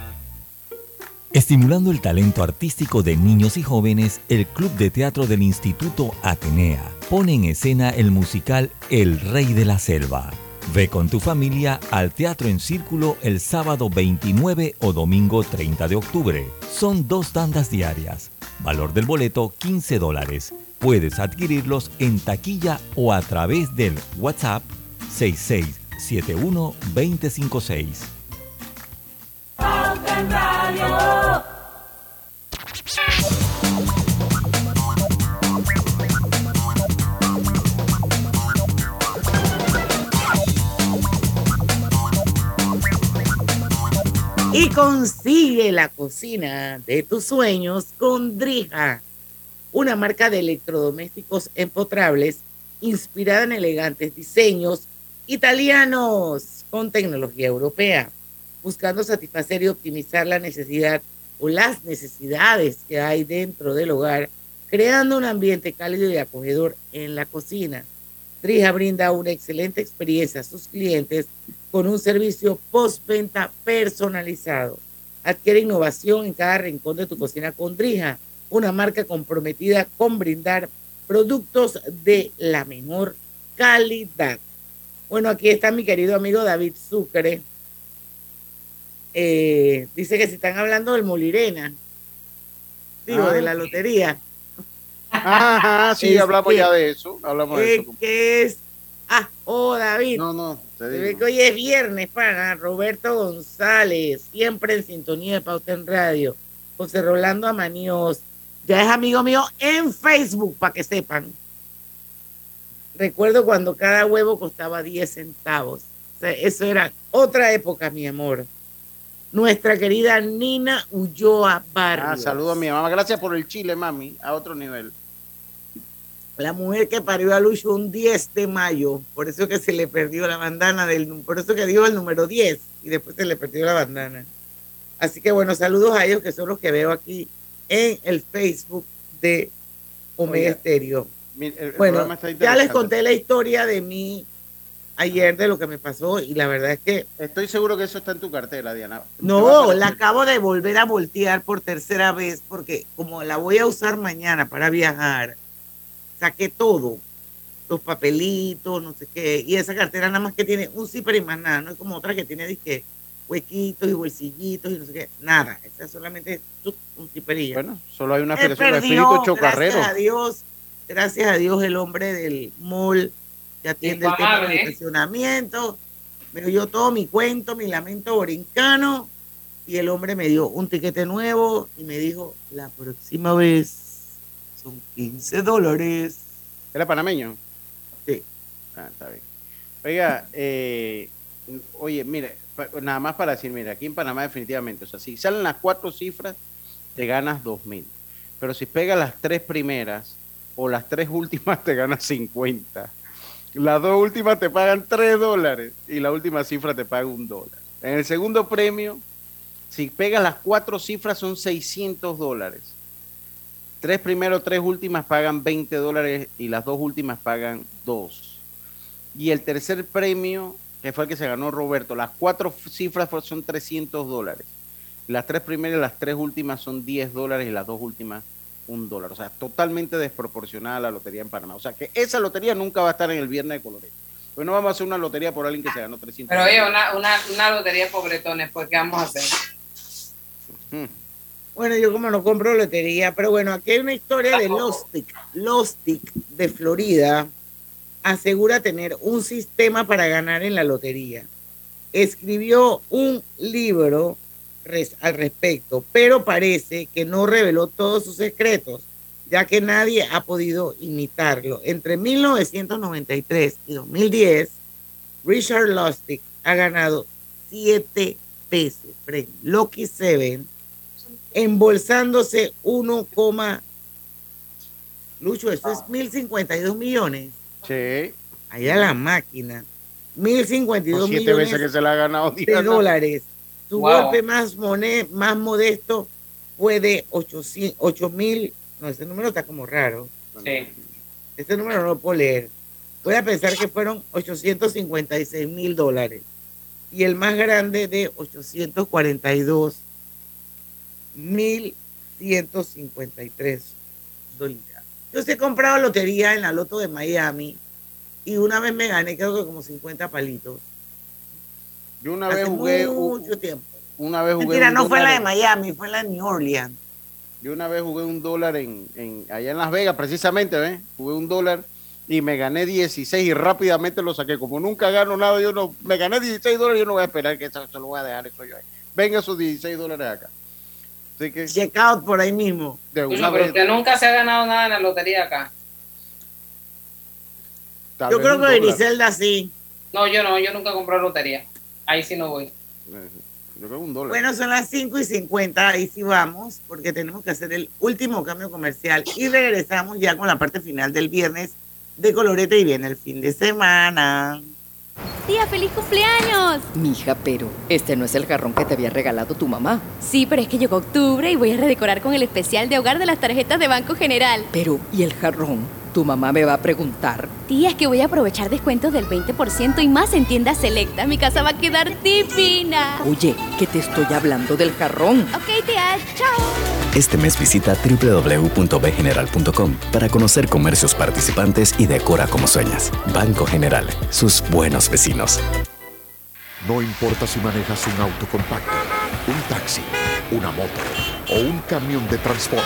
[SPEAKER 23] Estimulando el talento artístico de niños y jóvenes, el Club de Teatro del Instituto Atenea pone en escena el musical El Rey de la Selva. Ve con tu familia al Teatro en Círculo el sábado 29 o domingo 30 de octubre. Son dos tandas diarias. Valor del boleto 15 dólares. Puedes adquirirlos en taquilla o a través del WhatsApp 6671 256.
[SPEAKER 21] En.
[SPEAKER 1] Y consigue la cocina de tus sueños con Drija, una marca de electrodomésticos empotrables inspirada en elegantes diseños italianos con tecnología europea, buscando satisfacer y optimizar la necesidad o las necesidades que hay dentro del hogar, creando un ambiente cálido y acogedor en la cocina. Drija brinda una excelente experiencia a sus clientes con un servicio postventa personalizado. Adquiere innovación en cada rincón de tu cocina con Drija, una marca comprometida con brindar productos de la mejor calidad. Bueno, aquí está mi querido amigo David Sucre. Eh, dice que si están hablando del Molirena, digo,
[SPEAKER 2] Ah.
[SPEAKER 1] de la lotería.
[SPEAKER 2] Ajá, sí,
[SPEAKER 1] Es
[SPEAKER 2] hablamos
[SPEAKER 1] que-
[SPEAKER 2] ya de eso. Hablamos de eso.
[SPEAKER 1] que es. Ah, oh, David.
[SPEAKER 2] No, no, te
[SPEAKER 1] Se ve
[SPEAKER 2] digo.
[SPEAKER 1] que hoy es viernes para Roberto González, siempre en sintonía de Pauta en Radio. José Rolando Amaníos, ya es amigo mío en Facebook, para que sepan. Recuerdo cuando cada huevo costaba 10 centavos. O sea, eso era otra época, mi amor. Nuestra querida Nina Ulloa Barrios.
[SPEAKER 2] Ah, saludo a mi mamá. Gracias por el chile, mami. A otro nivel.
[SPEAKER 1] La mujer que parió a Lucho un 10 de mayo, por eso que se le perdió la bandana, del, por eso que dio el número 10 y después se le perdió la bandana. Así que bueno, saludos a ellos que son los que veo aquí en el Facebook de Omega.
[SPEAKER 2] Mi- el- el
[SPEAKER 1] Bueno, ya les conté la historia de mí ayer de lo que me pasó y la verdad es que
[SPEAKER 2] Estoy seguro que eso está en tu cartera, Diana.
[SPEAKER 1] No, la acabo de volver a voltear por tercera vez porque como la voy a usar mañana para viajar, saqué todo, los papelitos, no sé qué, y esa cartera nada más que tiene un zipper y más nada, no es como otra que tiene disque huequitos y bolsillitos y no sé qué, nada, esa solamente es un zipper y ya.
[SPEAKER 2] Bueno, solo hay una espíritu chocarrero.
[SPEAKER 1] Gracias a Dios, gracias a Dios el hombre del mall que atiende el tema del
[SPEAKER 3] Infamable.
[SPEAKER 1] estacionamiento, me dio todo mi cuento, mi lamento borincano y el hombre me dio un tiquete nuevo y me dijo, la próxima vez son 15 dólares.
[SPEAKER 2] ¿Era panameño?
[SPEAKER 1] Sí.
[SPEAKER 2] Ah, está bien. Oiga, eh, oye, mire, nada más para decir, mira, aquí en Panamá definitivamente, o sea, si salen las cuatro cifras, te ganas dos mil. Pero si pegas las tres primeras o las tres últimas, te ganas 50. Las dos últimas te pagan 3 dólares y la última cifra te paga un dólar. En el segundo premio, si pegas las cuatro cifras, son 600 dólares. Tres primeros, tres últimas pagan 20 dólares y las dos últimas pagan 2. Y el tercer premio, que fue el que se ganó Roberto, las cuatro cifras son 300 dólares. Las tres primeras y las tres últimas son 10 dólares y las dos últimas un dólar. O sea, totalmente desproporcionada la lotería en Panamá. O sea, que esa lotería nunca va a estar en el viernes de colores. Pues no vamos a hacer una lotería por alguien que se ganó 300
[SPEAKER 3] Pero oye, una, una, una lotería pobretones, pues ¿qué vamos a hacer?
[SPEAKER 2] Hmm.
[SPEAKER 1] Bueno, yo como no compro lotería, pero bueno, aquí hay una historia de Lostic. Lostic de Florida asegura tener un sistema para ganar en la lotería. Escribió un libro res- al respecto, pero parece que no reveló todos sus secretos, ya que nadie ha podido imitarlo. Entre 1993 y 2010, Richard Lustig ha ganado siete veces Lucky Seven, embolsándose 1, Lucho, eso es 1052 millones.
[SPEAKER 2] Sí.
[SPEAKER 1] Ahí a la máquina. 1052
[SPEAKER 2] Con siete
[SPEAKER 1] millones
[SPEAKER 2] veces que se la ha ganado
[SPEAKER 1] de dólares. Su
[SPEAKER 3] Wow.
[SPEAKER 1] golpe más, más modesto fue de 8 mil, no, ese número está como raro.
[SPEAKER 3] Sí.
[SPEAKER 1] Ese número no lo puedo leer. Voy a pensar que fueron 856 mil dólares. Y el más grande de 842 mil 153 dólares. Yo sí he comprado lotería en la Loto de Miami y una vez me gané creo que como 50 palitos.
[SPEAKER 2] Yo una
[SPEAKER 1] Hace
[SPEAKER 2] vez jugué.
[SPEAKER 1] mucho tiempo.
[SPEAKER 2] Una vez jugué.
[SPEAKER 1] Mentira, no fue la de Miami, fue la de New Orleans.
[SPEAKER 2] Yo una vez jugué un dólar en, en- allá en Las Vegas, precisamente, ¿ves? Jugué un dólar y me gané 16 y rápidamente lo saqué. Como nunca gano nada, yo no, me gané 16 dólares, yo no voy a esperar que eso se lo voy a dejar eso yo ahí. Venga esos 16 dólares acá. Así que.
[SPEAKER 1] Check out por ahí mismo.
[SPEAKER 2] De una
[SPEAKER 3] pero
[SPEAKER 2] vez,
[SPEAKER 3] usted nunca se ha ganado nada en la lotería acá.
[SPEAKER 2] tal
[SPEAKER 1] Yo creo que. Griselda sí.
[SPEAKER 3] No, yo no, yo nunca compré lotería. Ahí sí no voy.
[SPEAKER 2] Yo creo un dólar.
[SPEAKER 1] Bueno, son las 5 y 50, ahí sí vamos, porque tenemos que hacer el último cambio comercial y regresamos ya con la parte final del viernes de Colorete y viene el fin de semana.
[SPEAKER 11] Tía, feliz cumpleaños.
[SPEAKER 24] Mija, pero este no es el jarrón que te había regalado tu mamá.
[SPEAKER 11] Sí, pero es que llegó octubre y voy a redecorar con el especial de hogar de las tarjetas de Banco General.
[SPEAKER 24] Pero, ¿y el jarrón? Tu mamá me va a preguntar.
[SPEAKER 11] Tía, es que voy a aprovechar descuentos del 20% y más en tiendas selecta. Mi casa va a quedar divina.
[SPEAKER 24] Oye, que te estoy hablando del jarrón.
[SPEAKER 11] Ok, tía, chao.
[SPEAKER 13] Este mes visita www.bgeneral.com para conocer comercios participantes y decora como sueñas. Banco General, sus buenos vecinos.
[SPEAKER 8] No importa si manejas un auto compacto, un taxi, una moto o un camión de transporte.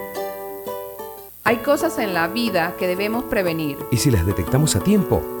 [SPEAKER 25] Hay cosas en la vida que debemos prevenir.
[SPEAKER 7] Y si las detectamos a tiempo,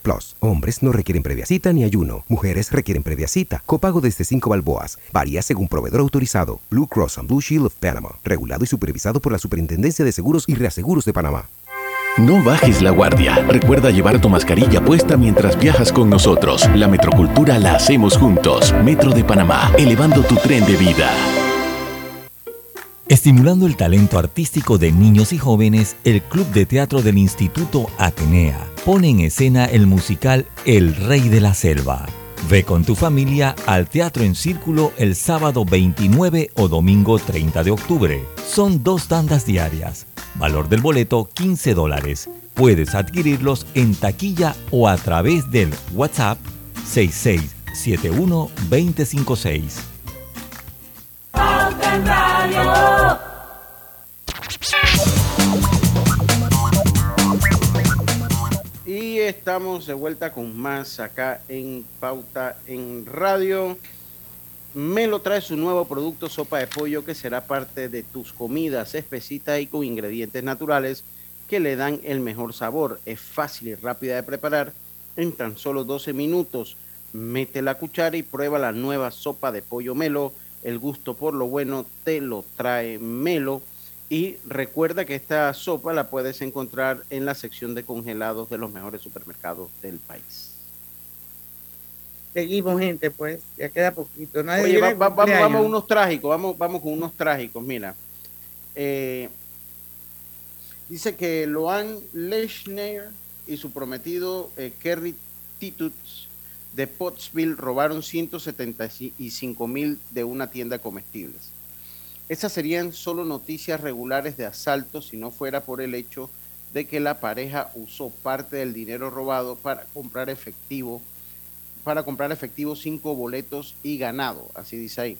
[SPEAKER 7] Plus. Hombres no requieren previa cita ni ayuno. Mujeres requieren previa cita. Copago desde 5 balboas. Varía según proveedor autorizado. Blue Cross and Blue Shield of Panama. Regulado y supervisado por la Superintendencia de Seguros y Reaseguros de Panamá.
[SPEAKER 10] No bajes la guardia. Recuerda llevar tu mascarilla puesta mientras viajas con nosotros. La metrocultura la hacemos juntos. Metro de Panamá, elevando tu tren de vida.
[SPEAKER 14] Estimulando el talento artístico de niños y jóvenes, el Club de Teatro del Instituto Atenea pone en escena el musical El Rey de la Selva. Ve con tu familia al Teatro en Círculo el sábado 29 o domingo 30 de octubre. Son dos tandas diarias. Valor del boleto 15 dólares. Puedes adquirirlos en taquilla o a través del WhatsApp 6671 256.
[SPEAKER 26] Pauta en Radio.
[SPEAKER 2] Y estamos de vuelta con más acá en Pauta en Radio. Melo trae su nuevo producto sopa de pollo que será parte de tus comidas espesita y con ingredientes naturales que le dan el mejor sabor. Es fácil y rápida de preparar en tan solo 12 minutos. Mete la cuchara y prueba la nueva sopa de pollo melo. El gusto por lo bueno te lo trae melo. Y recuerda que esta sopa la puedes encontrar en la sección de congelados de los mejores supermercados del país.
[SPEAKER 1] Seguimos, gente, pues. Ya queda poquito. Nadie
[SPEAKER 2] Oye, va- va- vamos, vamos a unos trágicos, vamos, vamos con unos trágicos, mira. Eh, dice que Loan Lechner y su prometido eh, Kerry Tituts de Pottsville robaron 175 mil de una tienda de comestibles. Esas serían solo noticias regulares de asalto si no fuera por el hecho de que la pareja usó parte del dinero robado para comprar efectivo para comprar efectivo cinco boletos y ganado, así dice ahí.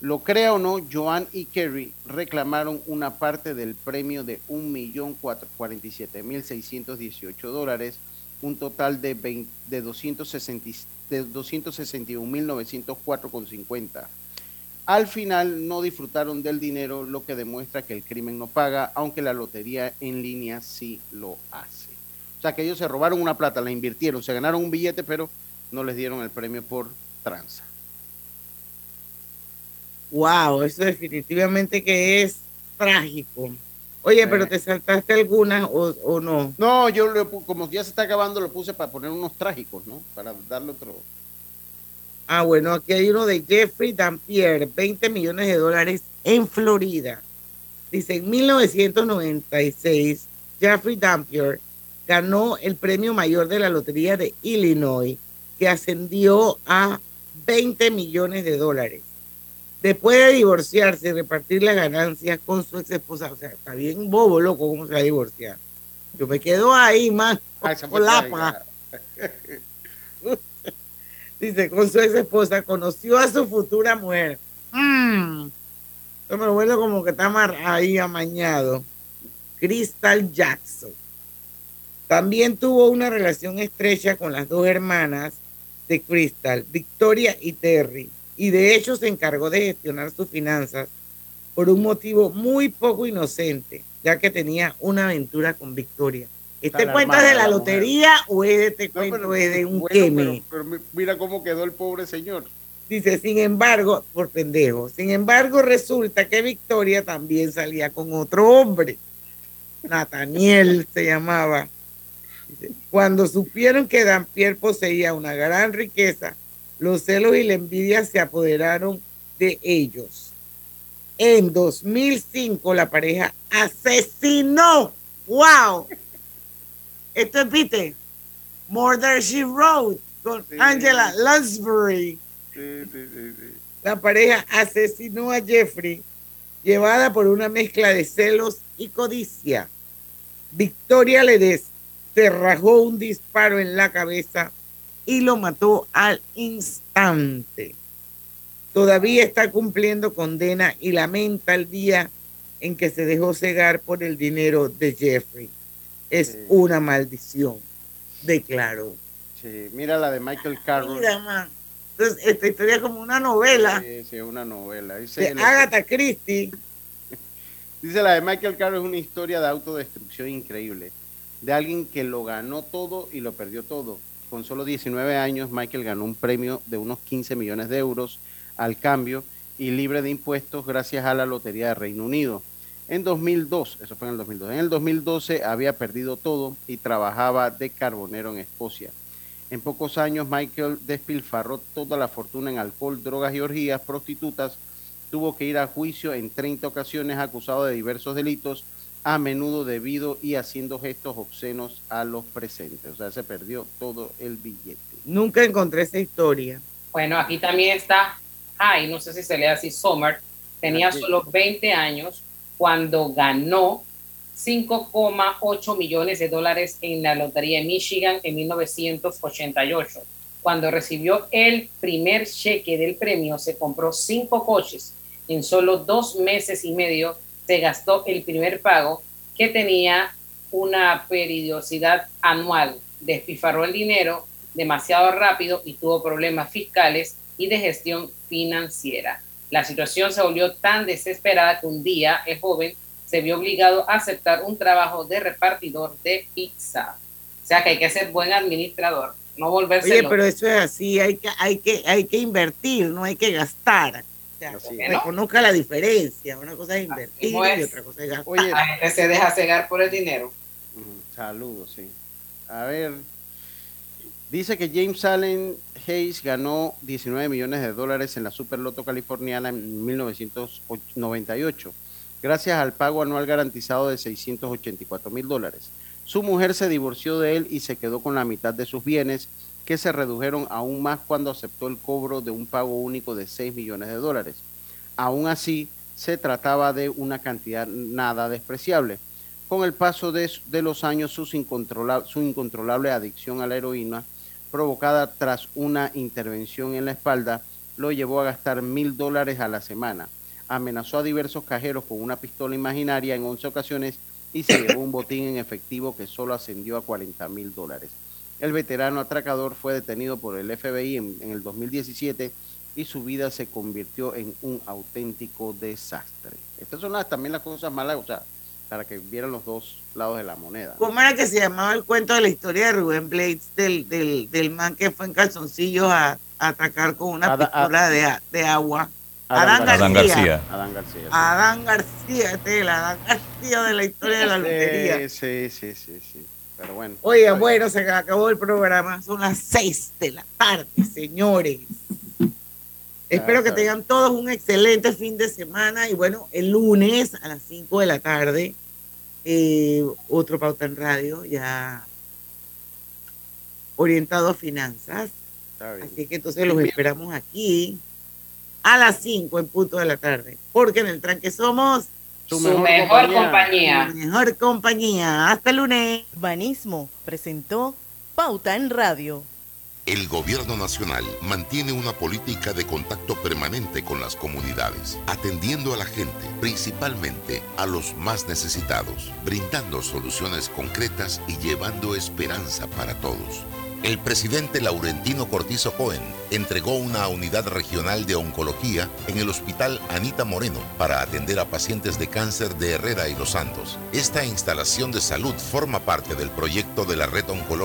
[SPEAKER 2] Lo crea o no, Joan y Kerry reclamaron una parte del premio de 1.047.618 dólares, un total de, 20 de 260 de 261.904,50. Al final no disfrutaron del dinero, lo que demuestra que el crimen no paga, aunque la lotería en línea sí lo hace. O sea que ellos se robaron una plata, la invirtieron, se ganaron un billete, pero no les dieron el premio por tranza.
[SPEAKER 1] Wow, eso definitivamente que es trágico. Oye, pero te saltaste algunas o, o no.
[SPEAKER 2] No, yo lo como ya se está acabando, lo puse para poner unos trágicos, ¿no? Para darle otro.
[SPEAKER 1] Ah, bueno, aquí hay uno de Jeffrey Dampier, 20 millones de dólares en Florida. Dice, en 1996, Jeffrey Dampier ganó el premio mayor de la Lotería de Illinois, que ascendió a 20 millones de dólares. Después de divorciarse y repartir las ganancias con su ex esposa, o sea, está bien bobo, loco, cómo se va a divorciar. Yo me quedo ahí, más con la paz. Dice, con su ex esposa, conoció a su futura mujer. Mm. Yo me lo vuelvo como que está ahí amañado. Crystal Jackson. También tuvo una relación estrecha con las dos hermanas de Crystal, Victoria y Terry. Y de hecho se encargó de gestionar sus finanzas por un motivo muy poco inocente, ya que tenía una aventura con Victoria. ¿Este
[SPEAKER 2] Está
[SPEAKER 1] cuento es de la lotería o es de este
[SPEAKER 2] No,
[SPEAKER 1] cuento
[SPEAKER 2] pero-
[SPEAKER 1] es de un
[SPEAKER 2] bueno,
[SPEAKER 1] queme?
[SPEAKER 2] pero- pero mi- mira cómo quedó el pobre señor.
[SPEAKER 1] Dice, sin embargo, por pendejo, sin embargo, resulta que Victoria también salía con otro hombre. Nathaniel se llamaba. Cuando supieron que Dampier poseía una gran riqueza, los celos y la envidia se apoderaron de ellos. En 2005 la pareja asesinó. ¡Wow! Esto es, viste, Murder She Wrote con Angela Lansbury. La pareja asesinó a Jeffrey, llevada por una mezcla de celos y codicia. Victoria le desterrajó un disparo en la cabeza y lo mató al instante. Todavía está cumpliendo condena y lamenta el día en que se dejó cegar por el dinero de Jeffrey. Es una maldición, declaró.
[SPEAKER 2] Sí, mira la de Michael Carroll.
[SPEAKER 1] Mira, man. Entonces, esta historia es como una novela
[SPEAKER 2] Sí, sí, es una novela. Dice,
[SPEAKER 1] de
[SPEAKER 2] el-
[SPEAKER 1] Agatha Christie.
[SPEAKER 2] Dice la de Michael Carroll es una historia de autodestrucción increíble. De alguien que lo ganó todo y lo perdió todo. Con solo 19 años, Michael ganó un premio de unos 15 millones de euros al cambio y libre de impuestos gracias a la Lotería de Reino Unido. En 2002, eso fue en el 2002, en el 2012 había perdido todo y trabajaba de carbonero en Escocia. En pocos años, Michael despilfarró toda la fortuna en alcohol, drogas y orgías, prostitutas, tuvo que ir a juicio en 30 ocasiones acusado de diversos delitos, a menudo debido y haciendo gestos obscenos a los presentes. O sea, se perdió todo el billete.
[SPEAKER 1] Nunca encontré esa historia.
[SPEAKER 3] Bueno, aquí también está Ay, no sé si se lee así, Sommer, tenía
[SPEAKER 2] Aquí.
[SPEAKER 3] solo 20 años cuando ganó 5,8 millones de dólares en la Lotería de Michigan en 1988. Cuando recibió el primer cheque del premio, se compró cinco coches. En solo dos meses y medio se gastó el primer pago que tenía una periodicidad anual. Despifarró el dinero demasiado rápido y tuvo problemas fiscales y de gestión financiera. La situación se volvió tan desesperada que un día el joven se vio obligado a aceptar un trabajo de repartidor de pizza. O sea que hay que ser buen administrador, no volverse
[SPEAKER 1] Oye,
[SPEAKER 3] loco.
[SPEAKER 1] pero eso es así, hay que, hay que, hay que invertir, no hay que gastar. O sea, reconozca la diferencia. Una cosa es invertir
[SPEAKER 3] mismo
[SPEAKER 1] y
[SPEAKER 3] es.
[SPEAKER 1] otra cosa es gastar.
[SPEAKER 2] Oye,
[SPEAKER 3] La gente se deja cegar por el dinero.
[SPEAKER 2] Saludos, sí. A ver, dice que James Allen Hayes ganó 19 millones de dólares en la Superloto californiana en 1998, gracias al pago anual garantizado de 684 mil dólares. Su mujer se divorció de él y se quedó con la mitad de sus bienes, que se redujeron aún más cuando aceptó el cobro de un pago único de 6 millones de dólares. Aún así, se trataba de una cantidad nada despreciable. Con el paso de, los años, su incontrolable adicción a la heroína, provocada tras una intervención en la espalda, lo llevó a gastar mil dólares a la semana. Amenazó a diversos cajeros con una pistola imaginaria en 11 ocasiones y se llevó un botín en efectivo que solo ascendió a 40 mil dólares. El veterano atracador fue detenido por el FBI en, en el 2017 y su vida se convirtió en un auténtico desastre. Estas son las- también las cosas malas, o sea, para que vieran los dos lados de la moneda.
[SPEAKER 1] ¿Cómo era que se llamaba el cuento de la historia de Rubén Blades del, del, del man que fue en calzoncillos a, a atacar con una
[SPEAKER 2] Ada-
[SPEAKER 1] pistola de, a- de agua?
[SPEAKER 2] Adán
[SPEAKER 1] Adán,
[SPEAKER 2] García.
[SPEAKER 1] García.
[SPEAKER 2] Adán García. sí.
[SPEAKER 1] Adán García, este es el Adán García de la historia de la lotería.
[SPEAKER 2] Sí, sí, sí, sí. Pero bueno.
[SPEAKER 1] Oiga, bueno, se acabó el programa. Son las seis de la tarde, señores. Espero que tengan todos un excelente fin de semana. Y bueno, el lunes a las 5 de la tarde, eh, otro Pauta en Radio, ya orientado a finanzas. Así que entonces los esperamos aquí a las 5 en punto de la tarde. Porque en el tranque somos
[SPEAKER 3] Su Su mejor mejor compañía.
[SPEAKER 1] Su mejor compañía. Hasta el lunes.
[SPEAKER 22] Banismo presentó Pauta en Radio.
[SPEAKER 27] El Gobierno Nacional mantiene una política de contacto permanente con las comunidades, atendiendo a la gente, principalmente a los más necesitados, brindando soluciones concretas y llevando esperanza para todos. El presidente Laurentino Cortizo Cohen entregó una unidad regional de oncología en el Hospital Anita Moreno para atender a pacientes de cáncer de Herrera y Los Santos. Esta instalación de salud forma parte del proyecto de la red oncológica